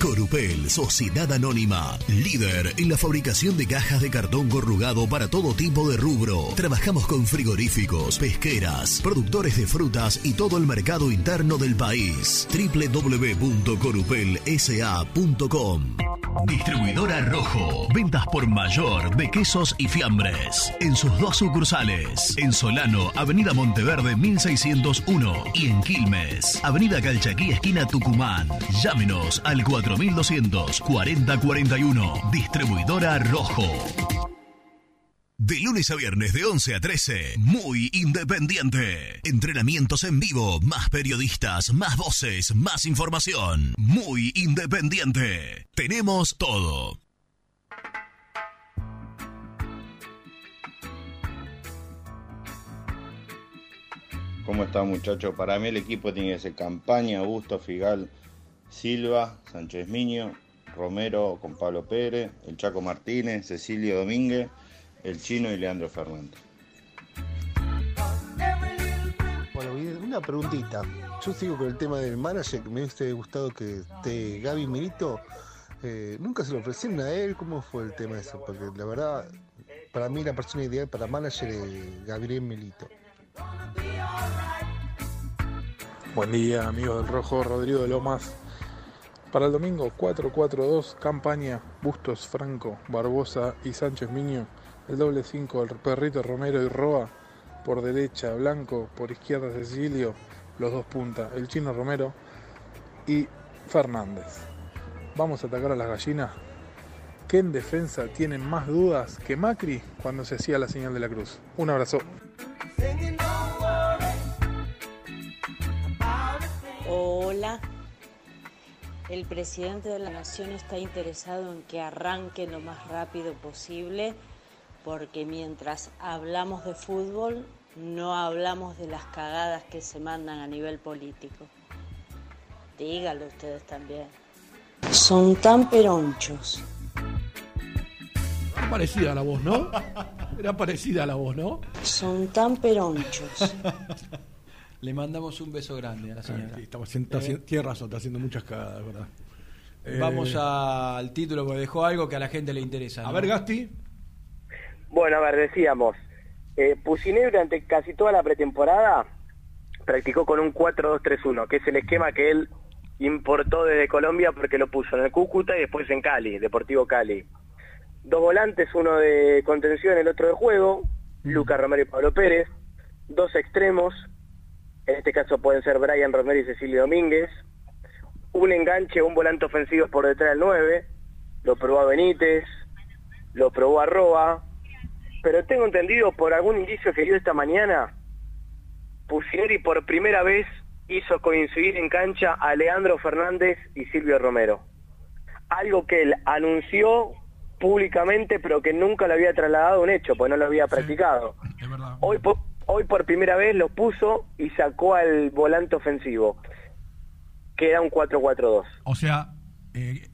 Corupel, Sociedad Anónima, líder en la fabricación de cajas de cartón corrugado para todo tipo de rubro. Trabajamos con frigoríficos, pesqueras, productores de frutas y todo el mercado interno del país. www.corupelsa.com Distribuidora Rojo. Ventas por mayor de quesos y fiambres. En sus dos sucursales. En Solano, Avenida Monteverde 1601. Y en Quilmes, Avenida Calchaquí, esquina Tucumán. Llámenos al 4200 4041. Distribuidora Rojo. De lunes a viernes de 11 a 13, muy independiente. Entrenamientos en vivo, más periodistas, más voces, más información. Muy independiente. Tenemos todo. ¿Cómo está muchachos? Para mí el equipo tiene que ser campaña, Augusto, Figal, Silva, Sánchez Miño, Romero con Pablo Pérez, el Chaco Martínez, Cecilio Domínguez, el Chino y Leandro Fernández. Bueno, una preguntita. Yo sigo con el tema del manager, que me hubiese gustado que esté Gaby Milito. Eh, ¿Nunca se lo ofrecieron a él? ¿Cómo fue el tema de eso? Porque la verdad, para mí la persona ideal para manager es Gabriel Milito. Buen día, amigos del Rojo, Rodrigo de Lomas. Para el domingo 4-4-2, campaña Bustos, Franco, Barbosa y Sánchez Miño. El doble 5, el perrito Romero y Roa. Por derecha, Blanco. Por izquierda, Cecilio. Los dos puntas, el chino Romero y Fernández. Vamos a atacar a las gallinas. que en defensa tienen más dudas que Macri cuando se hacía la señal de la cruz? Un abrazo. Hola. El presidente de la Nación está interesado en que arranque lo más rápido posible porque mientras hablamos de fútbol no hablamos de las cagadas que se mandan a nivel político. Dígalo ustedes también. Son tan peronchos. Era parecida a la voz, ¿no? Era parecida a la voz, ¿no? Son tan peronchos. Le mandamos un beso grande a la señora. Sí, estamos haciendo- Eh, haciendo- tiene razón, está haciendo muchas cagadas, ¿verdad? Eh, Vamos al título porque dejó algo que a la gente le interesa. A ver, Gasti. Bueno, a ver, decíamos, eh, Pusineri durante casi toda la pretemporada practicó con un 4-2-3-1, que es el esquema que él importó desde Colombia porque lo puso en el Cúcuta y después en Cali, Deportivo Cali. Dos volantes, uno de contención, el otro de juego, Lucas Romero y Pablo Pérez. Dos extremos, en este caso pueden ser Brian Romero y Cecilio Domínguez. Un enganche, un volante ofensivo por detrás del 9, lo probó a Benítez, lo probó a Roa, pero tengo entendido por algún indicio que dio esta mañana, Pusineri por primera vez hizo coincidir en cancha a Leandro Fernández y Silvio Romero. Algo que él anunció públicamente, pero que nunca lo había trasladado a un hecho, pues no lo había practicado. Hoy por, hoy por primera vez lo puso y sacó al volante ofensivo. Queda un 4-4-2. O sea, eh,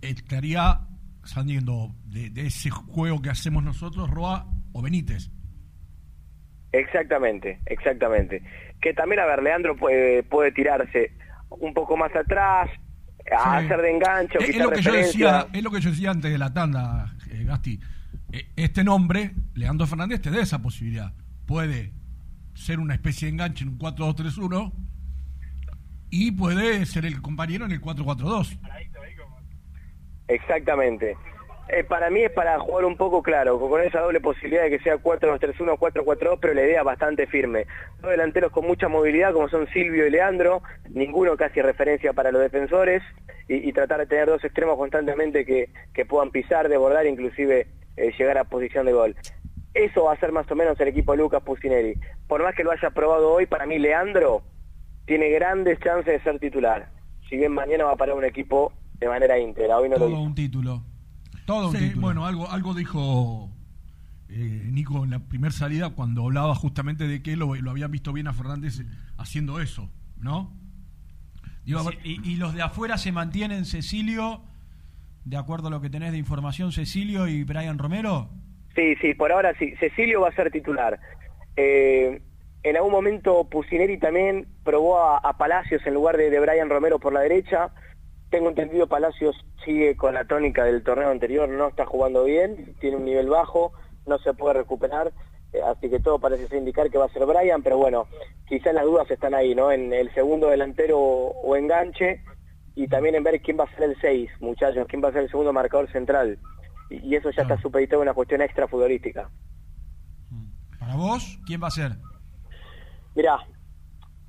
estaría saliendo de, de ese juego que hacemos nosotros, Roa o Benítez. Exactamente, exactamente. Que también, a ver, Leandro puede, puede tirarse un poco más atrás, a Sí. hacer de enganche o Es, es quitar lo que yo referencia. decía, es lo que yo decía antes de la tanda, eh, Gasti. Eh, Este nombre, Leandro Fernández, te da esa posibilidad. Puede ser una especie de enganche en un 4-2-3-1 y puede ser el compañero en el 4-4-2. Exactamente. Eh, para mí es para jugar un poco claro, con esa doble posibilidad de que sea 4-2-3-1 o 4-4-2, pero la idea bastante firme. Dos delanteros con mucha movilidad, como son Silvio y Leandro, ninguno casi referencia para los defensores, y, y tratar de tener dos extremos constantemente que, que puedan pisar, desbordar, inclusive eh, llegar a posición de gol. Eso va a ser más o menos el equipo de Lucas Pusineri. Por más que lo haya probado hoy, para mí Leandro tiene grandes chances de ser titular. Si bien mañana va a parar un equipo de manera íntegra, hoy no lo Todo un título. Todo un título. Bueno, algo, algo dijo eh, Nico en la primera salida cuando hablaba justamente de que lo, lo habían visto bien a Fernández haciendo eso, ¿no? Digo, Sí, y, y los de afuera se mantienen, Cecilio, de acuerdo a lo que tenés de información, Cecilio y Brian Romero. Sí, sí, por ahora sí. Cecilio va a ser titular. Eh, en algún momento Pusineri también probó a, Palacios en lugar de, de Brian Romero por la derecha. Tengo entendido Palacios sigue con la tónica del torneo anterior, no está jugando bien, tiene un nivel bajo, no se puede recuperar, eh, así que todo parece indicar que va a ser Brian, pero bueno, quizás las dudas están ahí, ¿no? En el segundo delantero o, o enganche y también en ver quién va a ser el 6, muchachos, quién va a ser el segundo marcador central. Y, eso ya está supeditado a una cuestión extra futbolística. Para vos, ¿quién va a ser? Mirá,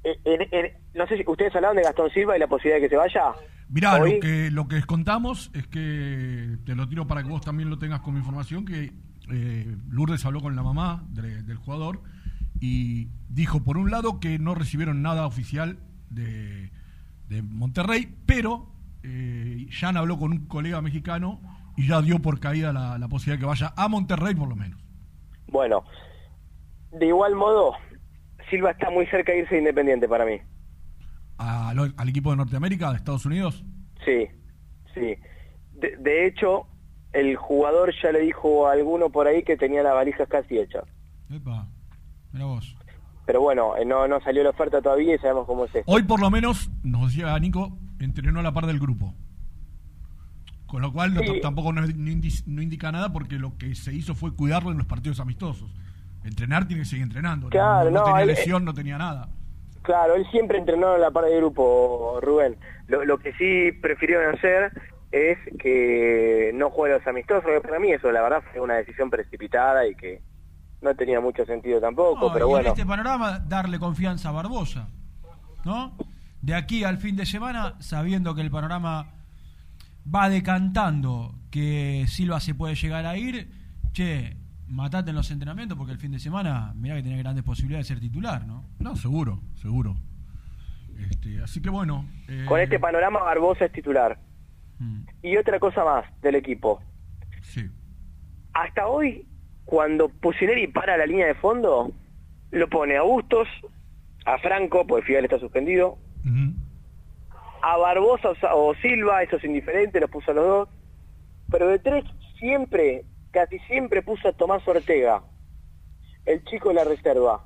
eh, en- en- no sé si ustedes hablaron de Gastón Silva y la posibilidad de que se vaya. Mirá, Hoy- lo que, lo que contamos es que te lo tiro para que vos también lo tengas como información, que eh, Lourdes habló con la mamá de- del jugador y dijo, por un lado, que no recibieron nada oficial de, de Monterrey, pero eh, Jan habló con un colega mexicano y ya dio por caída la, la posibilidad de que vaya a Monterrey por lo menos. Bueno, de igual modo, Silva está muy cerca de irse de Independiente para mí. A al, al equipo de Norteamérica, de Estados Unidos? Sí, sí. De, de hecho, el jugador ya le dijo a alguno por ahí que tenía las valijas casi hechas. Epa, mira vos. Pero bueno, eh, no, no salió la oferta todavía y sabemos cómo es esto. Hoy por lo menos, nos decía Nico, entrenó a la par del grupo. Con lo cual Sí. tampoco no, no indi- no indica nada porque lo que se hizo fue cuidarlo en los partidos amistosos. Entrenar tiene que seguir entrenando. Claro, no, tenía él- lesión, no tenía nada. Claro, él siempre entrenó en la par del grupo, Rubén. Lo, lo que sí prefirieron hacer es que no juegue los amistosos, que para mí eso la verdad fue una decisión precipitada y que no tenía mucho sentido tampoco, No, pero y bueno. en este panorama, darle confianza a Barbosa. ¿No? De aquí al fin de semana, sabiendo que el panorama va decantando, que Silva se puede llegar a ir, che, matate en los entrenamientos porque el fin de semana, mirá que tiene grandes posibilidades de ser titular, ¿no? No, seguro, seguro. Este, así que bueno. eh, Con este panorama Barbosa es titular. Y otra cosa más del equipo. Sí. Hasta hoy, cuando Pusineri para la línea de fondo, lo pone a Bustos, a Franco, porque Fidel está suspendido, a Barbosa o Silva, eso es indiferente, los puso a los dos, pero de tres siempre, casi siempre puso a Tomás Ortega, el chico de la reserva.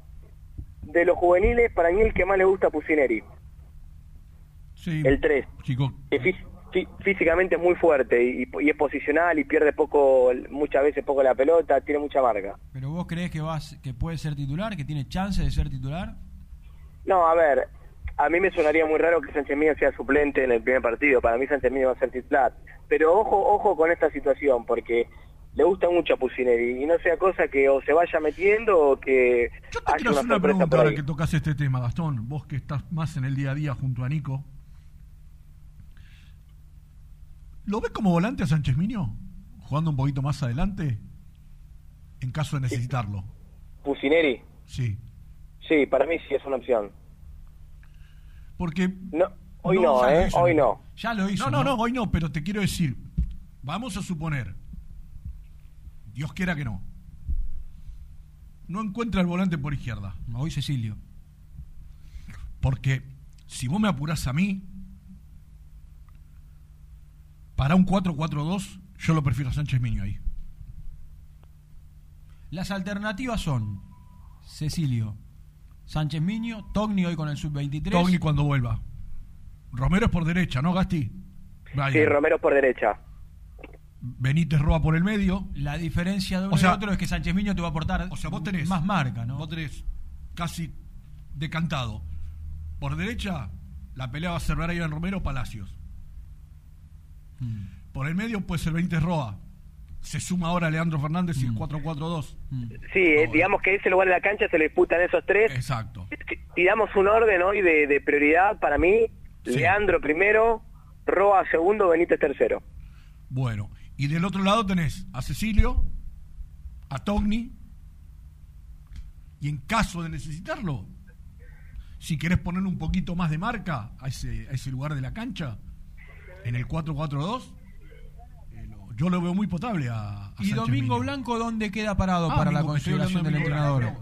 De los juveniles, para mí el que más le gusta a Pusineri, Sí, el 3. chico. que fí- fí- físicamente es muy fuerte y, y es posicional y pierde poco, muchas veces poco la pelota, tiene mucha marca. Pero vos crees que vas, que puede ser titular, que tiene chance de ser titular? No, a ver, a mí me sonaría muy raro que Sánchez Miño sea suplente en el primer partido. Para mí Sánchez Miño va a ser titular. Pero ojo, ojo con esta situación, porque le gusta mucho a Pusineri y no sea cosa que o se vaya metiendo o que Te haya quiero hacer una pregunta ahora que tocas este tema, Gastón. Vos que estás más en el día a día junto a Nico. ¿Lo ves como volante a Sánchez Miño? Jugando un poquito más adelante. En caso de necesitarlo. Pusineri, Sí. sí, para mí sí es una opción. Porque. No, hoy No, no, ya lo ¿eh? hizo, Hoy no. Ya lo hizo. No, no, no, hoy no, pero te quiero decir. Vamos a suponer. Dios quiera que no. No encuentra el volante por izquierda. Hoy Cecilio. Porque si vos me apurás a mí, para un 4-4-2, yo lo prefiero a Sánchez Miño ahí. Las alternativas son Cecilio, Sánchez Miño, Togni hoy con el sub-23. Togni cuando vuelva. Romero es por derecha, ¿no, Gasti? Brian. Sí, Romero por derecha. Benítez roba por el medio. La diferencia de uno O sea- y otro es que Sánchez Miño te va a aportar O sea, vos tenés. más marca, ¿no? Vos tenés casi decantado. Por derecha, la pelea va a ser Brian Romero Palacios. Mm. Por el medio puede ser Benítez Roa. Se suma ahora Leandro Fernández y el 4-4-2. Sí, eh, digamos que ese lugar de la cancha se le disputan esos tres. Exacto. Si damos un orden hoy de, de prioridad, para mí, Leandro primero, Roa segundo, Benítez tercero. Bueno, y del otro lado tenés a Cecilio, a Togni, y en caso de necesitarlo, si querés poner un poquito más de marca a ese, a ese lugar de la cancha, en el 4-4-2, eh, lo- yo lo veo muy potable a, a ¿Y Sánchez Domingo Miño. Blanco dónde queda parado Ah, para la Mingo, consideración del entrenador? Blanco.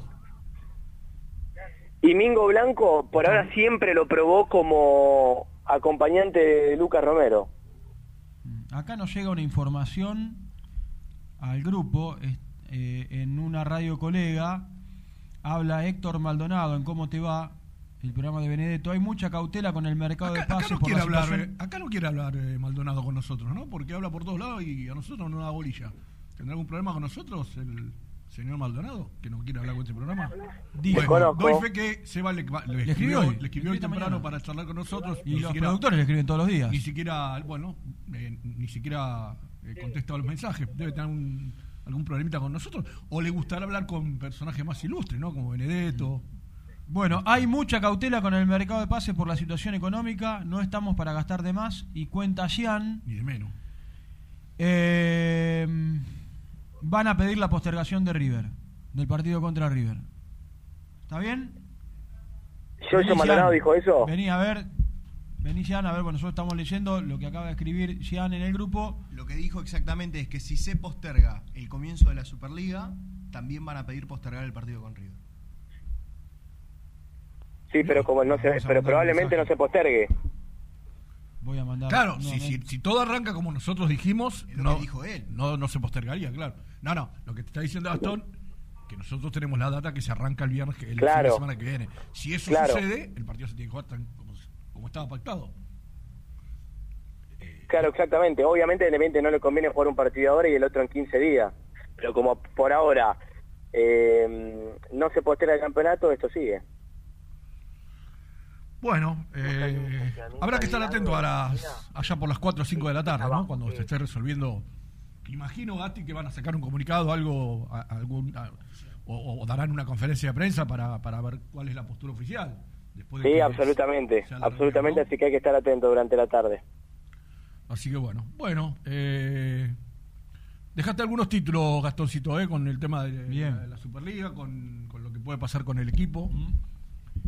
Y Mingo Blanco, por ahora siempre lo probó como acompañante de Lucas Romero. Acá nos llega una información al grupo, eh, en una radio colega, habla Héctor Maldonado en cómo te va el programa de Benedetto. Hay mucha cautela con el mercado de Acá pases no por quiere la hablar, eh, acá no quiere hablar eh, Maldonado con nosotros, ¿no? Porque habla por todos lados y a nosotros no nos da bolilla. ¿Tendrá algún problema con nosotros el señor Maldonado, que no quiere hablar con este programa? Dijo. Bueno, doy fe que Seba le, le escribió escribió, hoy. le escribió hoy temprano mañana. para charlar con nosotros. Y los siquiera- productores le escriben todos los días. Ni siquiera, bueno, eh, ni siquiera eh, contesta los mensajes. Debe tener un- algún problemita con nosotros. O le gustará hablar con personajes más ilustres, ¿no? Como Benedetto. Bueno, hay mucha cautela con el mercado de pases por la situación económica. No estamos para gastar de más. Y cuenta Gian. Ni de menos. Eh, van a pedir la postergación de River, del partido contra River. ¿Está bien? Yo, Vení, Maldonado dijo eso. Vení a ver. Vení, Gian, a ver, bueno, nosotros estamos leyendo lo que acaba de escribir Gian en el grupo. Lo que dijo exactamente es que si se posterga el comienzo de la Superliga, también van a pedir postergar el partido con River. Sí, pero como no se, pero probablemente no se postergue. Voy a mandar. Claro, si, si, si todo arranca como nosotros dijimos, no, dijo él. No, no se postergaría, claro. No, no, lo que te está diciendo Gastón, que nosotros tenemos la data que se arranca el viernes, el fin de semana que viene. Si eso Claro. sucede, el partido se tiene que jugar tan- como, como estaba pactado. Claro, exactamente. Obviamente, Independiente no le conviene jugar un partido ahora y el otro en 15 días. Pero como por ahora eh, no se posterga el campeonato, esto sigue. Bueno, eh, habrá que estar atento a las, allá por las 4 o 5 de la tarde, ¿no? Cuando se esté resolviendo. Imagino, Gatti, que van a sacar un comunicado, algo, a- algún, a- o, o darán una conferencia de prensa para, para ver cuál es la postura oficial. Después de Sí, que absolutamente. Absolutamente, así que hay que estar atento durante la tarde. Así que bueno, bueno, eh, dejaste algunos títulos, Gastoncito, ¿eh? con el tema de, de la Superliga, con, con lo que puede pasar con el equipo.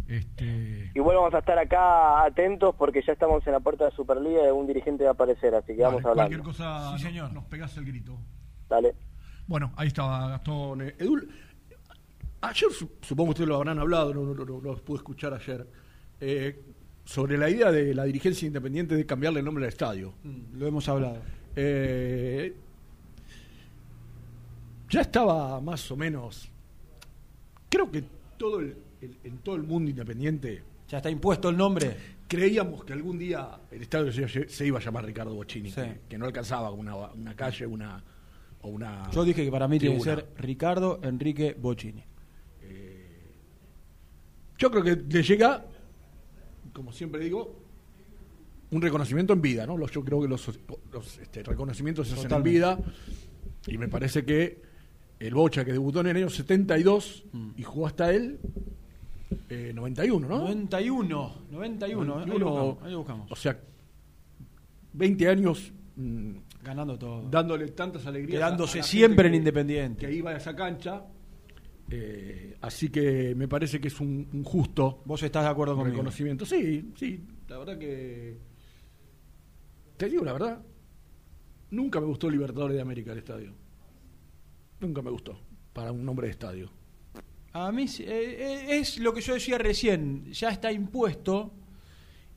Este, Igual vamos a estar acá atentos porque ya estamos en la puerta de la Superliga y un dirigente va a aparecer, así que vamos vale, hablando. cualquier cosa no- nos pegás el grito. Dale. Bueno, ahí estaba Gastón. Eh, Edul, ayer su- supongo que ustedes lo habrán hablado, no, no, no, no los pude escuchar ayer, eh, sobre la idea de la dirigencia independiente de cambiarle el nombre al estadio. Mm, Lo hemos hablado. Eh, ya estaba más o menos. Creo que todo el, en todo el mundo independiente. Ya está impuesto el nombre. Creíamos que algún día el estadio se, se iba a llamar Ricardo Bocini, que, que no alcanzaba una, una calle una, o una. Yo dije que para mí tiene que ser Ricardo Enrique Bocini. Yo creo que le llega, como siempre digo, un reconocimiento en vida, ¿no? Los- Yo creo que los, los, este, reconocimientos se hacen en vida y me parece que el Bocha que debutó en el año 72 y jugó hasta él eh, 91, ¿no? 91, 91, ahí lo buscamos, ahí lo buscamos. O sea, 20 años mm, Ganando todo. dándole tantas alegrías. a Quedándose la siempre en que- Independiente. Que iba a esa cancha. Eh, así que me parece que es un, un justo. ¿Vos estás de acuerdo conmigo? reconocimiento. Sí, sí, la verdad que. Te digo la verdad. Nunca me gustó Libertadores de América el estadio. Nunca me gustó. Para un nombre de estadio. A mí eh, eh, es lo que yo decía recién, ya está impuesto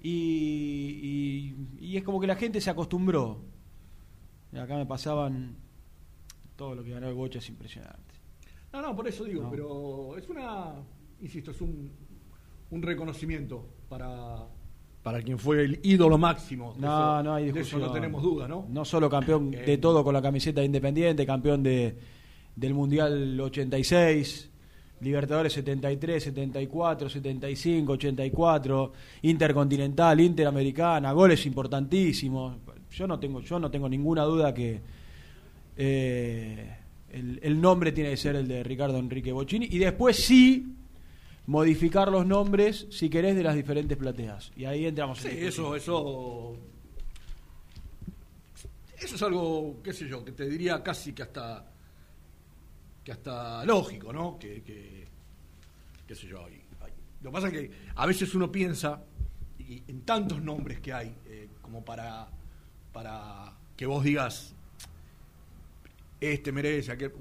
y, y- y es como que la gente se acostumbró. Y acá me pasaban todo lo que ganó el Bocha es impresionante. No, no, por eso digo, No. pero es una. Insisto, es un, un reconocimiento para. Para quien fue el ídolo máximo. De No, eso- no hay de discusión. eso no tenemos duda, ¿no? No solo campeón Eh, de todo con la camiseta de Independiente, campeón de, del Mundial 86, Libertadores 73, 74, 75, 84, Intercontinental, Interamericana, goles importantísimos. Yo no tengo, yo no tengo ninguna duda que eh, el, el nombre tiene que ser el de Ricardo Enrique Bocini y después sí modificar los nombres si querés de las diferentes plateas. Y ahí entramos Sí, en eso, eso. Eso es algo, qué sé yo, que te diría casi que hasta. Que hasta lógico, ¿no? Que. que qué sé yo. Lo que pasa es que a veces uno piensa, y en tantos nombres que hay, eh, como para. para que vos digas. Este merece, aquel.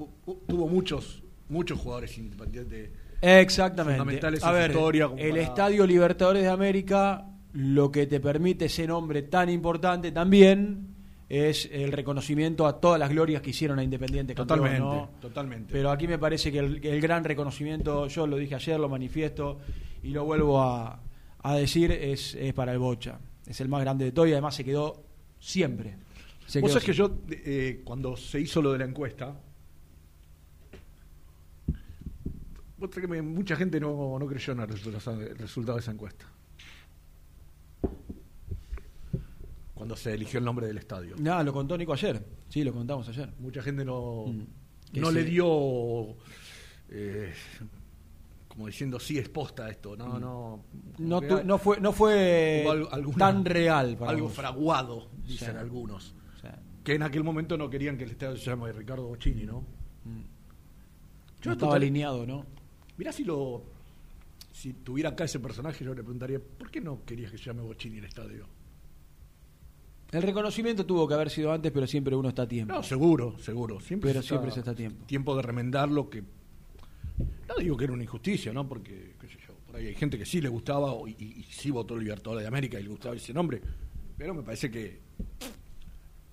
Tuvo muchos, muchos jugadores independientes. Exactamente. fundamentales A en ver, historia, el para- Estadio Libertadores de América lo que te permite ese nombre tan importante también es el reconocimiento a todas las glorias que hicieron a Independiente campeón, Totalmente, ¿no? totalmente. Pero aquí me parece que el, el gran reconocimiento, yo lo dije ayer, lo manifiesto y lo vuelvo a, a decir, es, es para el Bocha. Es el más grande de todo y además se quedó siempre. Se Vos sabés que yo, eh, cuando se hizo lo de la encuesta, mucha gente no, no creyó en el resultado de esa encuesta. Cuando se eligió el nombre del estadio. Nada, lo contó Nico ayer. Sí, lo contamos ayer. Mucha gente no, Que no sí. le dio, eh, como diciendo, sí es posta esto. No, no. Mm. No, como tu- no fue, no fue alguna- tan real para algo vos. fraguado, dicen Sí. algunos. Sí. Que en aquel momento no querían que el estadio se llame Ricardo Bocini, ¿no? No estaba alineado, ¿no? Mirá si lo. Si tuviera acá ese personaje, yo le preguntaría, ¿por qué no querías que se llame Bocini el estadio? El reconocimiento tuvo que haber sido antes, pero siempre uno está a tiempo. No, seguro, seguro. Siempre Pero se siempre se está a tiempo. Tiempo de remendar lo que. No digo que era una injusticia, ¿no? Porque, qué sé yo, por ahí hay gente que sí le gustaba y, y sí votó Libertadores de América y le gustaba ese nombre, pero me parece que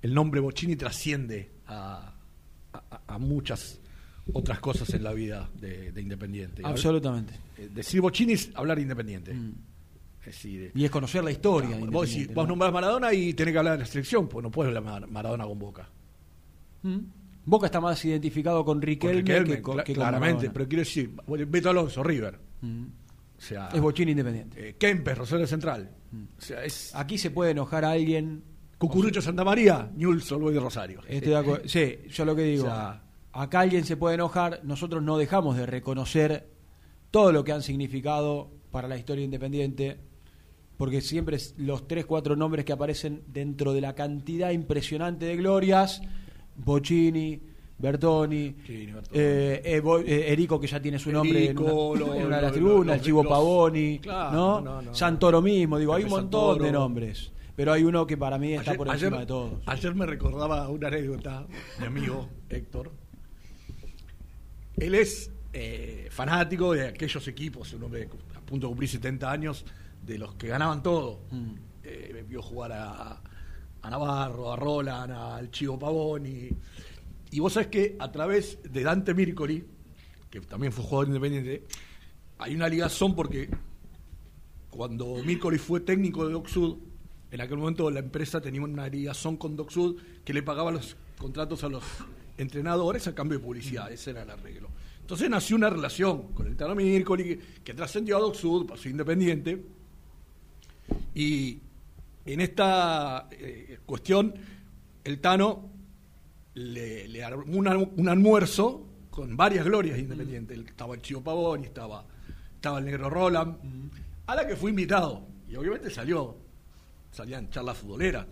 el nombre Bocini trasciende a, a- a muchas otras cosas en la vida de, de Independiente. Absolutamente. Eh, Decir Bocini es hablar de Independiente. Es decir, Y es conocer la historia. De vos, Independiente, vos ¿no? nombrás Maradona y tenés que hablar de la selección, pues no puedes hablar Maradona con Boca. Mm. Boca está más identificado con Riquelme, Riquelme, que con, que con claramente, Maradona. pero quiero decir, Beto Alonso, River. Mm. O sea, Es Bochini Independiente. eh, Kempes, Rosario Central. O sea, es Aquí se puede enojar a alguien. Cucurucho Santa María, Newell's Old de Rosario. Estoy de acuerdo. Sí, yo lo que digo. O sea- acá alguien se puede enojar. Nosotros no dejamos de reconocer todo lo que han significado para la historia independiente. Porque siempre es los tres, cuatro nombres que aparecen dentro de la cantidad impresionante de glorias. Bocini, Bertoni, Bertoni. eh, eh, Bo- eh, Erico que ya tiene su nombre en Erico, una, lo- en una de las lo- tribunas, el Chivo los- Pavoni, Claro, ¿no? no, Santoro mismo, digo, hay un montón de Santoro. nombres. Pero hay uno que para mí está por encima de todos. ayer me recordaba una anécdota, mi amigo Héctor. Él es eh, fanático de aquellos equipos, un hombre a punto de cumplir 70 años, de los que ganaban todo. Mm. Eh, vio jugar a, a Navarro, a Roland, al Chivo Pavoni. Y vos sabés que a través de Dante Mircoli, que también fue jugador independiente, hay una ligazón porque cuando Mircoli fue técnico de Doc Sud, en aquel momento la empresa tenía una ligazón con Doc Sud que le pagaba los contratos a los entrenadores a cambio de publicidad, ese era el arreglo. Entonces nació una relación con el Tano Mircoli que, que trascendió a Doc Sud, pasó independiente, y en esta eh, cuestión el Tano le, le armó un, alm- un almuerzo con varias glorias de Independiente. El- Estaba el Chivo Pavón y estaba, estaba el Negro Roland, a la que fue invitado. Y obviamente salió, salían charlas futboleras.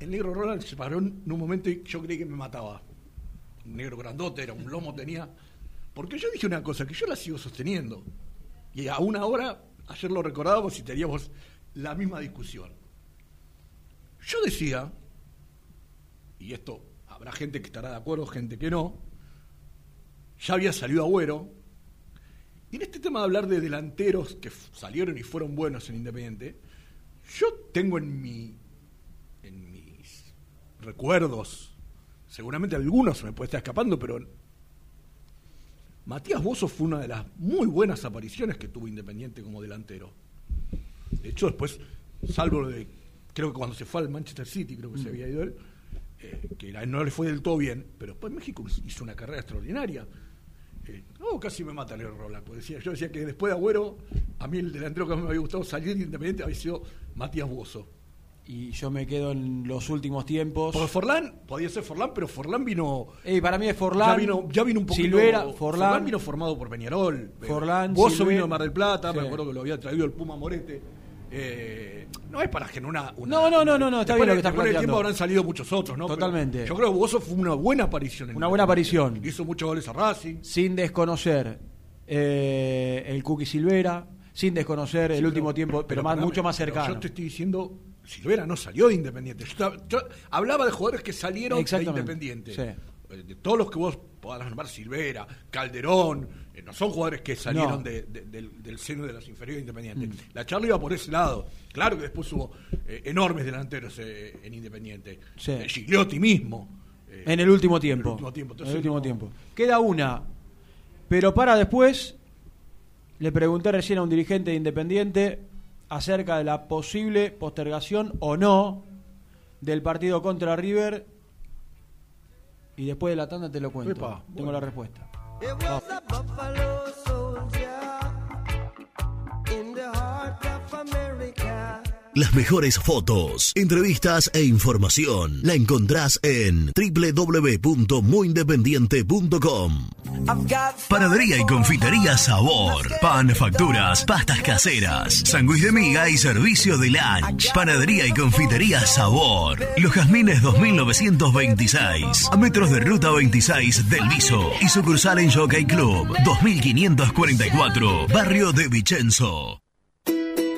El Negro Roland se paró en un momento y yo creí que me mataba. Un negro grandote, era un lomo tenía. Porque yo dije una cosa que yo la sigo sosteniendo. Y aún ahora, ayer lo recordábamos y teníamos la misma discusión. Yo decía, y esto habrá gente que estará de acuerdo, gente que no, ya había salido Agüero, y en este tema de hablar de delanteros que salieron y fueron buenos en Independiente, yo tengo en mi en mis recuerdos, seguramente algunos me puede estar escapando, pero Matías Bozo fue una de las muy buenas apariciones que tuvo Independiente como delantero. De hecho, después, salvo lo de, creo que cuando se fue al Manchester City, creo que se había ido él, eh, que no le fue del todo bien, pero después México hizo una carrera extraordinaria. Eh, no, casi me mata Roland, porque decía, yo decía que después de Agüero, a mí el delantero que más me había gustado salir de Independiente había sido Matías Bozo. Y yo me quedo en los últimos tiempos. Porque Forlán, podía ser Forlán, pero Forlán vino. Ey, para mí es Forlán. Ya vino, ya vino un poquito. Silvera, Forlán. vino formado por Peñarol. Forlán, Bozo vino de Mar del Plata, Sí. me acuerdo que lo había traído el Puma Morete. Eh, no es para generar una, No, no, no, no, no, está bien lo que estás planteando. tiempo habrán salido muchos otros, ¿no? Pero Totalmente. yo creo que Bozo fue una buena aparición. en Una buena aparición. Hizo muchos goles a Racing. Sin desconocer eh, el Cookie Silvera, sin desconocer el Sí, último tiempo, pero, más, parame, mucho más pero cercano. Yo te estoy diciendo, Silvera no salió de Independiente. Yo, yo hablaba de jugadores que salieron de Independiente. sí. Eh, De todos los que vos podás nombrar, Silvera, Calderón, eh, no son jugadores que salieron No. de- de- del, del seno de las inferiores de Independiente. La charla iba por ese lado. Claro que después hubo eh, enormes delanteros eh, en Independiente. Sí. Gigliotti mismo. En el último tiempo. En el último tiempo. En Entonces, el último no- tiempo. Queda una. Pero para después, le pregunté recién a un dirigente de Independiente acerca de la posible postergación o no del partido contra River. Y después de la tanda te lo cuento. Epa, Tengo bueno. la respuesta. Las mejores fotos, entrevistas e información la encontrás en www.muyindependiente.com. Panadería y confitería Sabor. Pan, facturas, pastas caseras, sándwich de miga y servicio de lunch. Panadería y confitería Sabor. Los Jazmines 2926. A metros de ruta 26 del Viso. Y sucursal en Jockey Club 2544. Barrio de Vicenzo.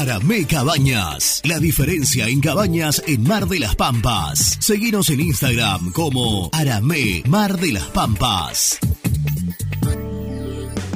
Aramé Cabañas. La diferencia en cabañas en Mar de las Pampas. Seguinos en Instagram como Aramé Mar de las Pampas.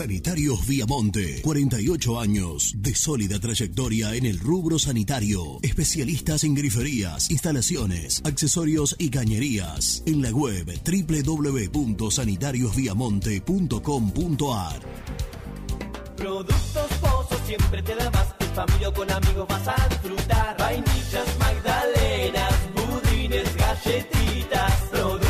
Sanitarios Viamonte, 48 años de sólida trayectoria en el rubro sanitario. Especialistas en griferías, instalaciones, accesorios y cañerías. En la web www.sanitariosviamonte.com.ar. Productos Pozos siempre te da más. En familia o con amigos vas a disfrutar. Vainillas, magdalenas, budines, galletitas. Productos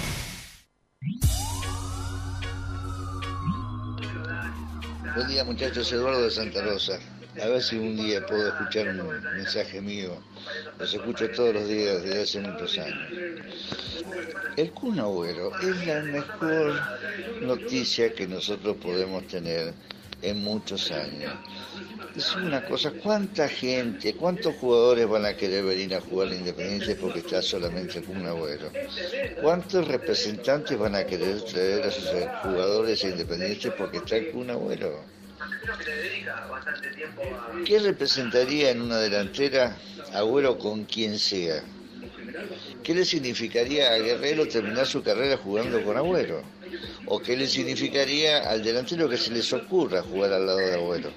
Buen día muchachos, Eduardo de Santa Rosa. A ver si un día puedo escuchar un mensaje mío. Los escucho todos los días desde hace muchos años. El Kun Agüero es la mejor noticia que nosotros podemos tener en muchos años. Es una cosa, ¿cuánta gente, cuántos jugadores van a querer venir a jugar a Independiente porque está solamente el Kun Agüero? ¿Cuántos representantes van a querer traer a sus jugadores a Independiente porque está el Kun Agüero? ¿Qué representaría en una delantera Agüero con quien sea? ¿Qué le significaría a Guerrero terminar su carrera jugando con Agüero? ¿O qué le significaría al delantero que se les ocurra jugar al lado de Agüero?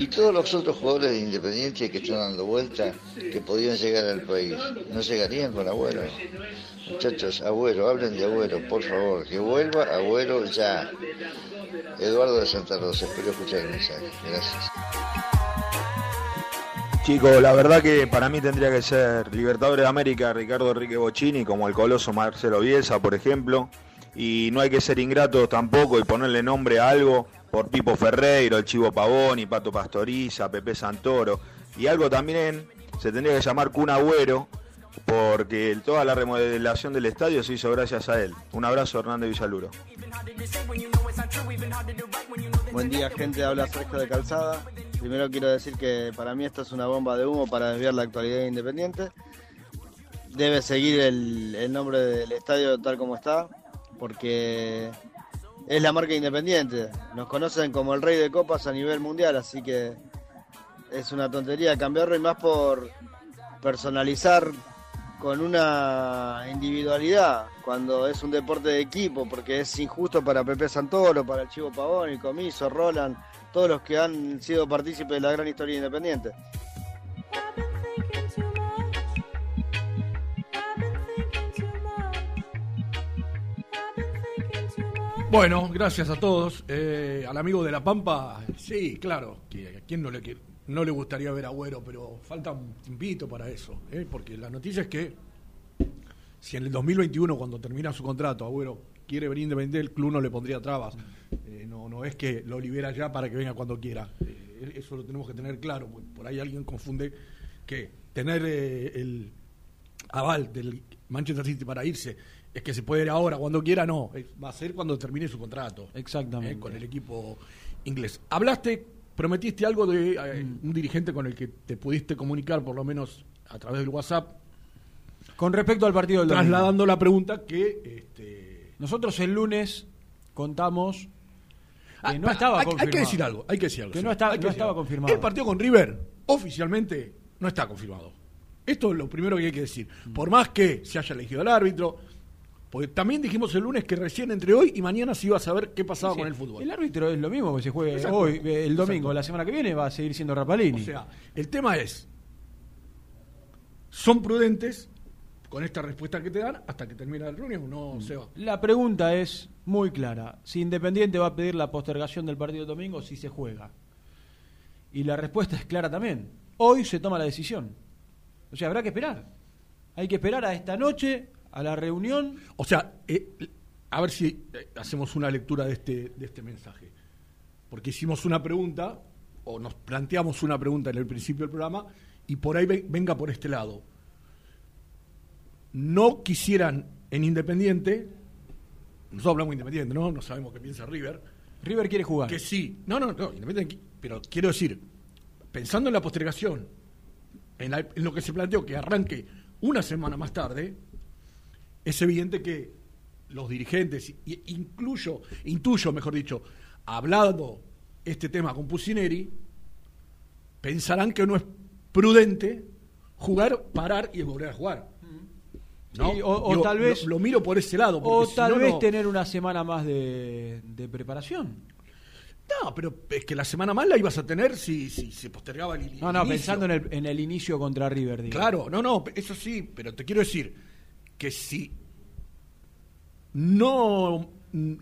Y todos los otros jugadores de Independiente que están dando vuelta, que podían llegar al país, ¿no llegarían con Agüero? Muchachos, Agüero, hablen de Agüero, por favor, que vuelva Agüero ya. Eduardo de Santa Rosa, espero escuchar el mensaje. Gracias. Chicos, la verdad que para mí tendría que ser Libertadores de América Ricardo Enrique Bocini, como el coloso Marcelo Bielsa, por ejemplo. Y no hay que ser ingratos tampoco y ponerle nombre a algo por Pipo Ferreiro, el Chivo Pavoni, Pato Pastoriza, Pepe Santoro. Y algo también se tendría que llamar Kun Agüero, porque toda la remodelación del estadio se hizo gracias a él. Un abrazo, Hernández Villaluro. Buen día, gente. Habla Sergio de Calzada. Primero quiero decir que para mí esto es una bomba de humo para desviar la actualidad de Independiente. Debe seguir el, el nombre del estadio tal como está, porque es la marca Independiente. Nos conocen como el rey de copas a nivel mundial, así que es una tontería cambiarlo y más por personalizar con una individualidad cuando es un deporte de equipo, porque es injusto para Pepe Santoro, para Chivo Pavón, el Comiso, Roland, todos los que han sido partícipes de la gran historia independiente. Bueno, gracias a todos. Eh, al amigo de La Pampa, sí, claro, que a quién no le, no le gustaría ver a Agüero, pero falta un tiempito para eso, ¿eh? porque la noticia es que si en el 2021, cuando termina su contrato, Agüero quiere venir independiente, el club no le pondría trabas. Eh, no, no es que lo libera ya para que venga cuando quiera. Eh, eso lo tenemos que tener claro, por ahí alguien confunde que tener eh, el aval del Manchester City para irse es que se puede ir ahora, cuando quiera, no. Es- va a ser cuando termine su contrato. Exactamente. eh, con el equipo inglés. Hablaste, prometiste algo de eh, un dirigente con el que te pudiste comunicar, por lo menos a través del WhatsApp. Con respecto al partido del domingo. Trasladando la pregunta que. Este, Nosotros el lunes contamos Ah, que no pa- estaba hay, hay confirmado. que decir algo, hay que decir algo. Que sí, no estaba- hay que no estaba algo. confirmado. El partido con River oficialmente no está confirmado. Esto es lo primero que hay que decir. Por más que se haya elegido el árbitro, Porque también dijimos el lunes que recién entre hoy y mañana se iba a saber qué pasaba Sí, con el fútbol. El árbitro es lo mismo que se juegue Exacto. hoy, eh, el domingo, Exacto. la semana que viene va a seguir siendo Rapalini. O sea, el tema es, son prudentes con esta respuesta que te dan hasta que termina la reunión, no se va. La pregunta es muy clara. Si Independiente va a pedir la postergación del partido domingo, si se juega. Y la respuesta es clara también. Hoy se toma la decisión. O sea, habrá que esperar. Hay que esperar a esta noche, a la reunión. O sea, eh, a ver si eh, hacemos una lectura de este, de este mensaje. Porque hicimos una pregunta, o nos planteamos una pregunta en el principio del programa, y por ahí ve- venga por este lado. No quisieran en Independiente, nosotros hablamos de Independiente, ¿no? No sabemos qué piensa River. River quiere jugar. Que sí. No, no, no, Independiente, pero quiero decir, pensando en la postergación, en, la- en lo que se planteó que arranque una semana más tarde, es evidente que los dirigentes, y incluyo, intuyo, mejor dicho, hablando este tema con Pusineri, pensarán que no es prudente jugar, parar y volver a jugar. ¿no? Sí, o, o Digo, tal vez. Lo, lo miro por ese lado. O si tal no, vez no- tener una semana más de, de preparación. No, pero es que la semana más la ibas a tener si, si se postergaba el, el No, no, inicio. pensando en el, en el inicio contra River. digamos. Claro, no, no, eso sí, pero te quiero decir que si no. mm,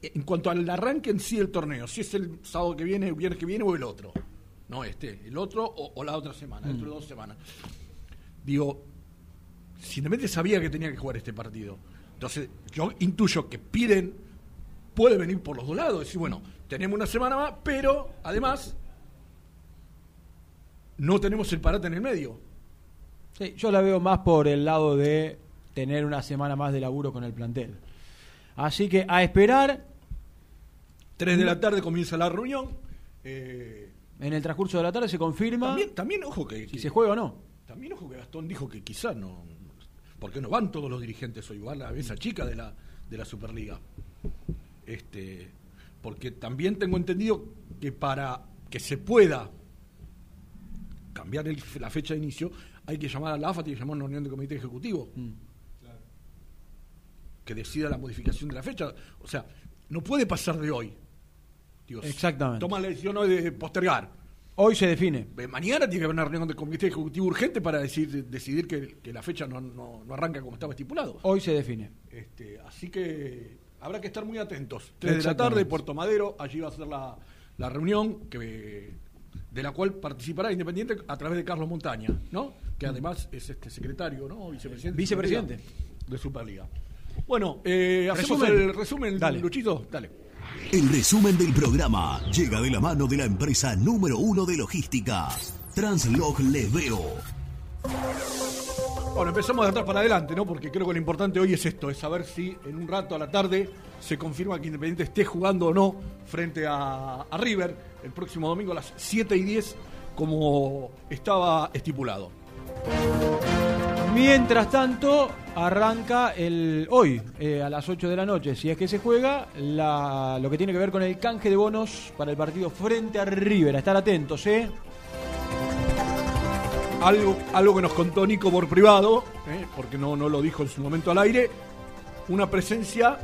En cuanto al arranque en sí del torneo, si es el sábado que viene, el viernes que viene o el otro. No este, el otro o, o la otra semana, dentro de dos semanas. Digo, si Independiente sabía que tenía que jugar este partido. Entonces, yo intuyo que piden, puede venir por los dos lados, decir, bueno, tenemos una semana más, pero además no tenemos el parate en el medio. Sí, yo la veo más por el lado de tener una semana más de laburo con el plantel. Así que a esperar. 3 de la tarde comienza la reunión. eh, En el transcurso de la tarde se confirma también, también, ojo que, si que- se juega o no. También ojo que Gastón dijo que quizás no. Porque no van todos los dirigentes hoy, va la mesa chica de la, de la Superliga. Este, porque también tengo entendido que para que se pueda cambiar el- la fecha de inicio, hay que llamar a la AFA, tiene que llamar a una reunión de comité ejecutivo. Que decida la modificación de la fecha. O sea, no puede pasar de hoy. Digo, Exactamente. Toma la decisión hoy de postergar. Hoy se define. Eh, Mañana tiene que haber una reunión del comité ejecutivo urgente para decir, decidir que, que la fecha no, no- no arranca como estaba estipulado. Hoy se define. Este, así que habrá que estar muy atentos. Tres de la tarde, Puerto Madero, allí va a ser la, la reunión que, de la cual participará Independiente a través de Carlos Montaña, ¿no? Que además es este secretario, ¿no? Vicepresidente. de Vicepresidente. Superliga- De Superliga. Bueno, eh, hacemos Resumen. el resumen, Dale. Luchito. Dale. El resumen del programa llega de la mano de la empresa número uno de logística, Translog Leveo. Bueno, empezamos de atrás para adelante, ¿no? Porque creo que lo importante hoy es esto, es saber si en un rato a la tarde se confirma que Independiente esté jugando o no frente a, River el próximo domingo a las 7 y 10, como estaba estipulado. Mientras tanto, arranca el hoy eh, a las 8 de la noche, si es que se juega, lo que tiene que ver con el canje de bonos para el partido frente a River. Estar atentos, ¿eh? Algo, algo que nos contó Nico por privado, ¿eh? porque no, no lo dijo en su momento al aire, una presencia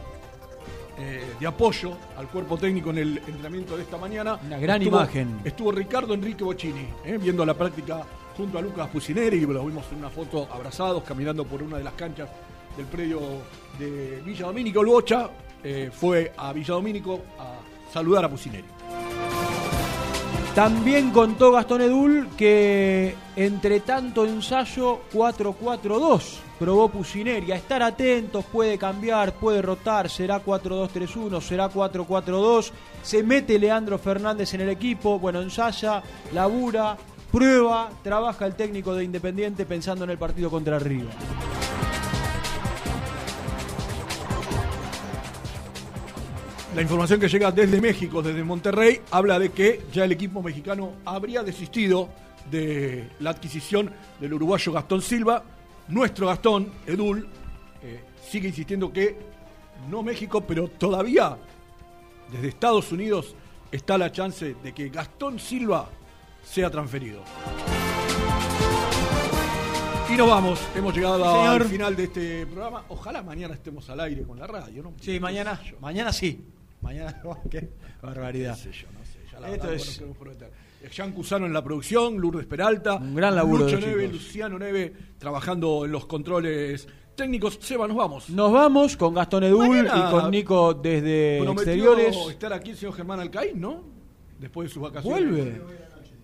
eh, de apoyo al cuerpo técnico en el entrenamiento de esta mañana. Una gran imagen. Estuvo Ricardo Enrique Bocini, ¿eh? viendo la práctica junto a Lucas Pusineri, lo vimos en una foto abrazados, caminando por una de las canchas del predio de Villa Domínico. El Bocha eh, fue a Villa Domínico a saludar a Pusineri. También contó Gastón Edul que entre tanto ensayo 4-4-2 probó Pusineri. A estar atentos, puede cambiar, puede rotar, será 4-2-3-1, será 4-4-2. Se mete Leandro Fernández en el equipo, bueno, ensaya, labura, prueba, trabaja el técnico de Independiente pensando en el partido contra River. La información que llega desde México, desde Monterrey, habla de que ya el equipo mexicano habría desistido de la adquisición del uruguayo Gastón Silva. Nuestro Gastón, Edul, eh, sigue insistiendo que no México, pero todavía desde Estados Unidos está la chance de que Gastón Silva sea transferido. Y nos vamos. Hemos llegado Señor. al final de este programa. Ojalá mañana estemos al aire con la radio, ¿no? Sí, mañana, mañana sí. Mañana, qué barbaridad. Qué sé yo, no sé. Ya la Esto verdad, es- no prometer. Jean Cusano en la producción, Lourdes Peralta, Un gran laburo Lucho Neve. Luciano Neve trabajando en los controles técnicos. Seba, nos vamos. Nos vamos con Gastón Edul Mañana y con Nico desde exteriores. estar aquí el señor Germán Alcaín, ¿no? Después de sus vacaciones. Vuelve.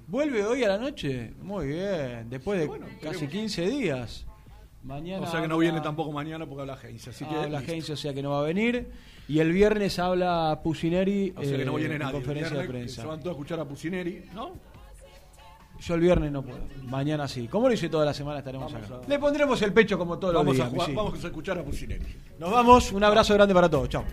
Vuelve hoy a la noche. Muy bien. Después de casi 15 días. Mañana O sea que no habla- viene tampoco mañana porque habla Heinz. Así que habla listo. Heinz, o sea que no va a venir. Y el viernes habla Pusineri O sea que no eh, viene en nadie. conferencia de prensa. Se van todos a escuchar a Pusineri, ¿no? Yo el viernes no puedo. Mañana sí. Como lo hice toda la semana, estaremos Vamos acá. a- Le pondremos el pecho como todos Vamos los a, días. jugar- sí. vamos a escuchar a Pusineri. Nos vamos. Un abrazo grande para todos. Chao.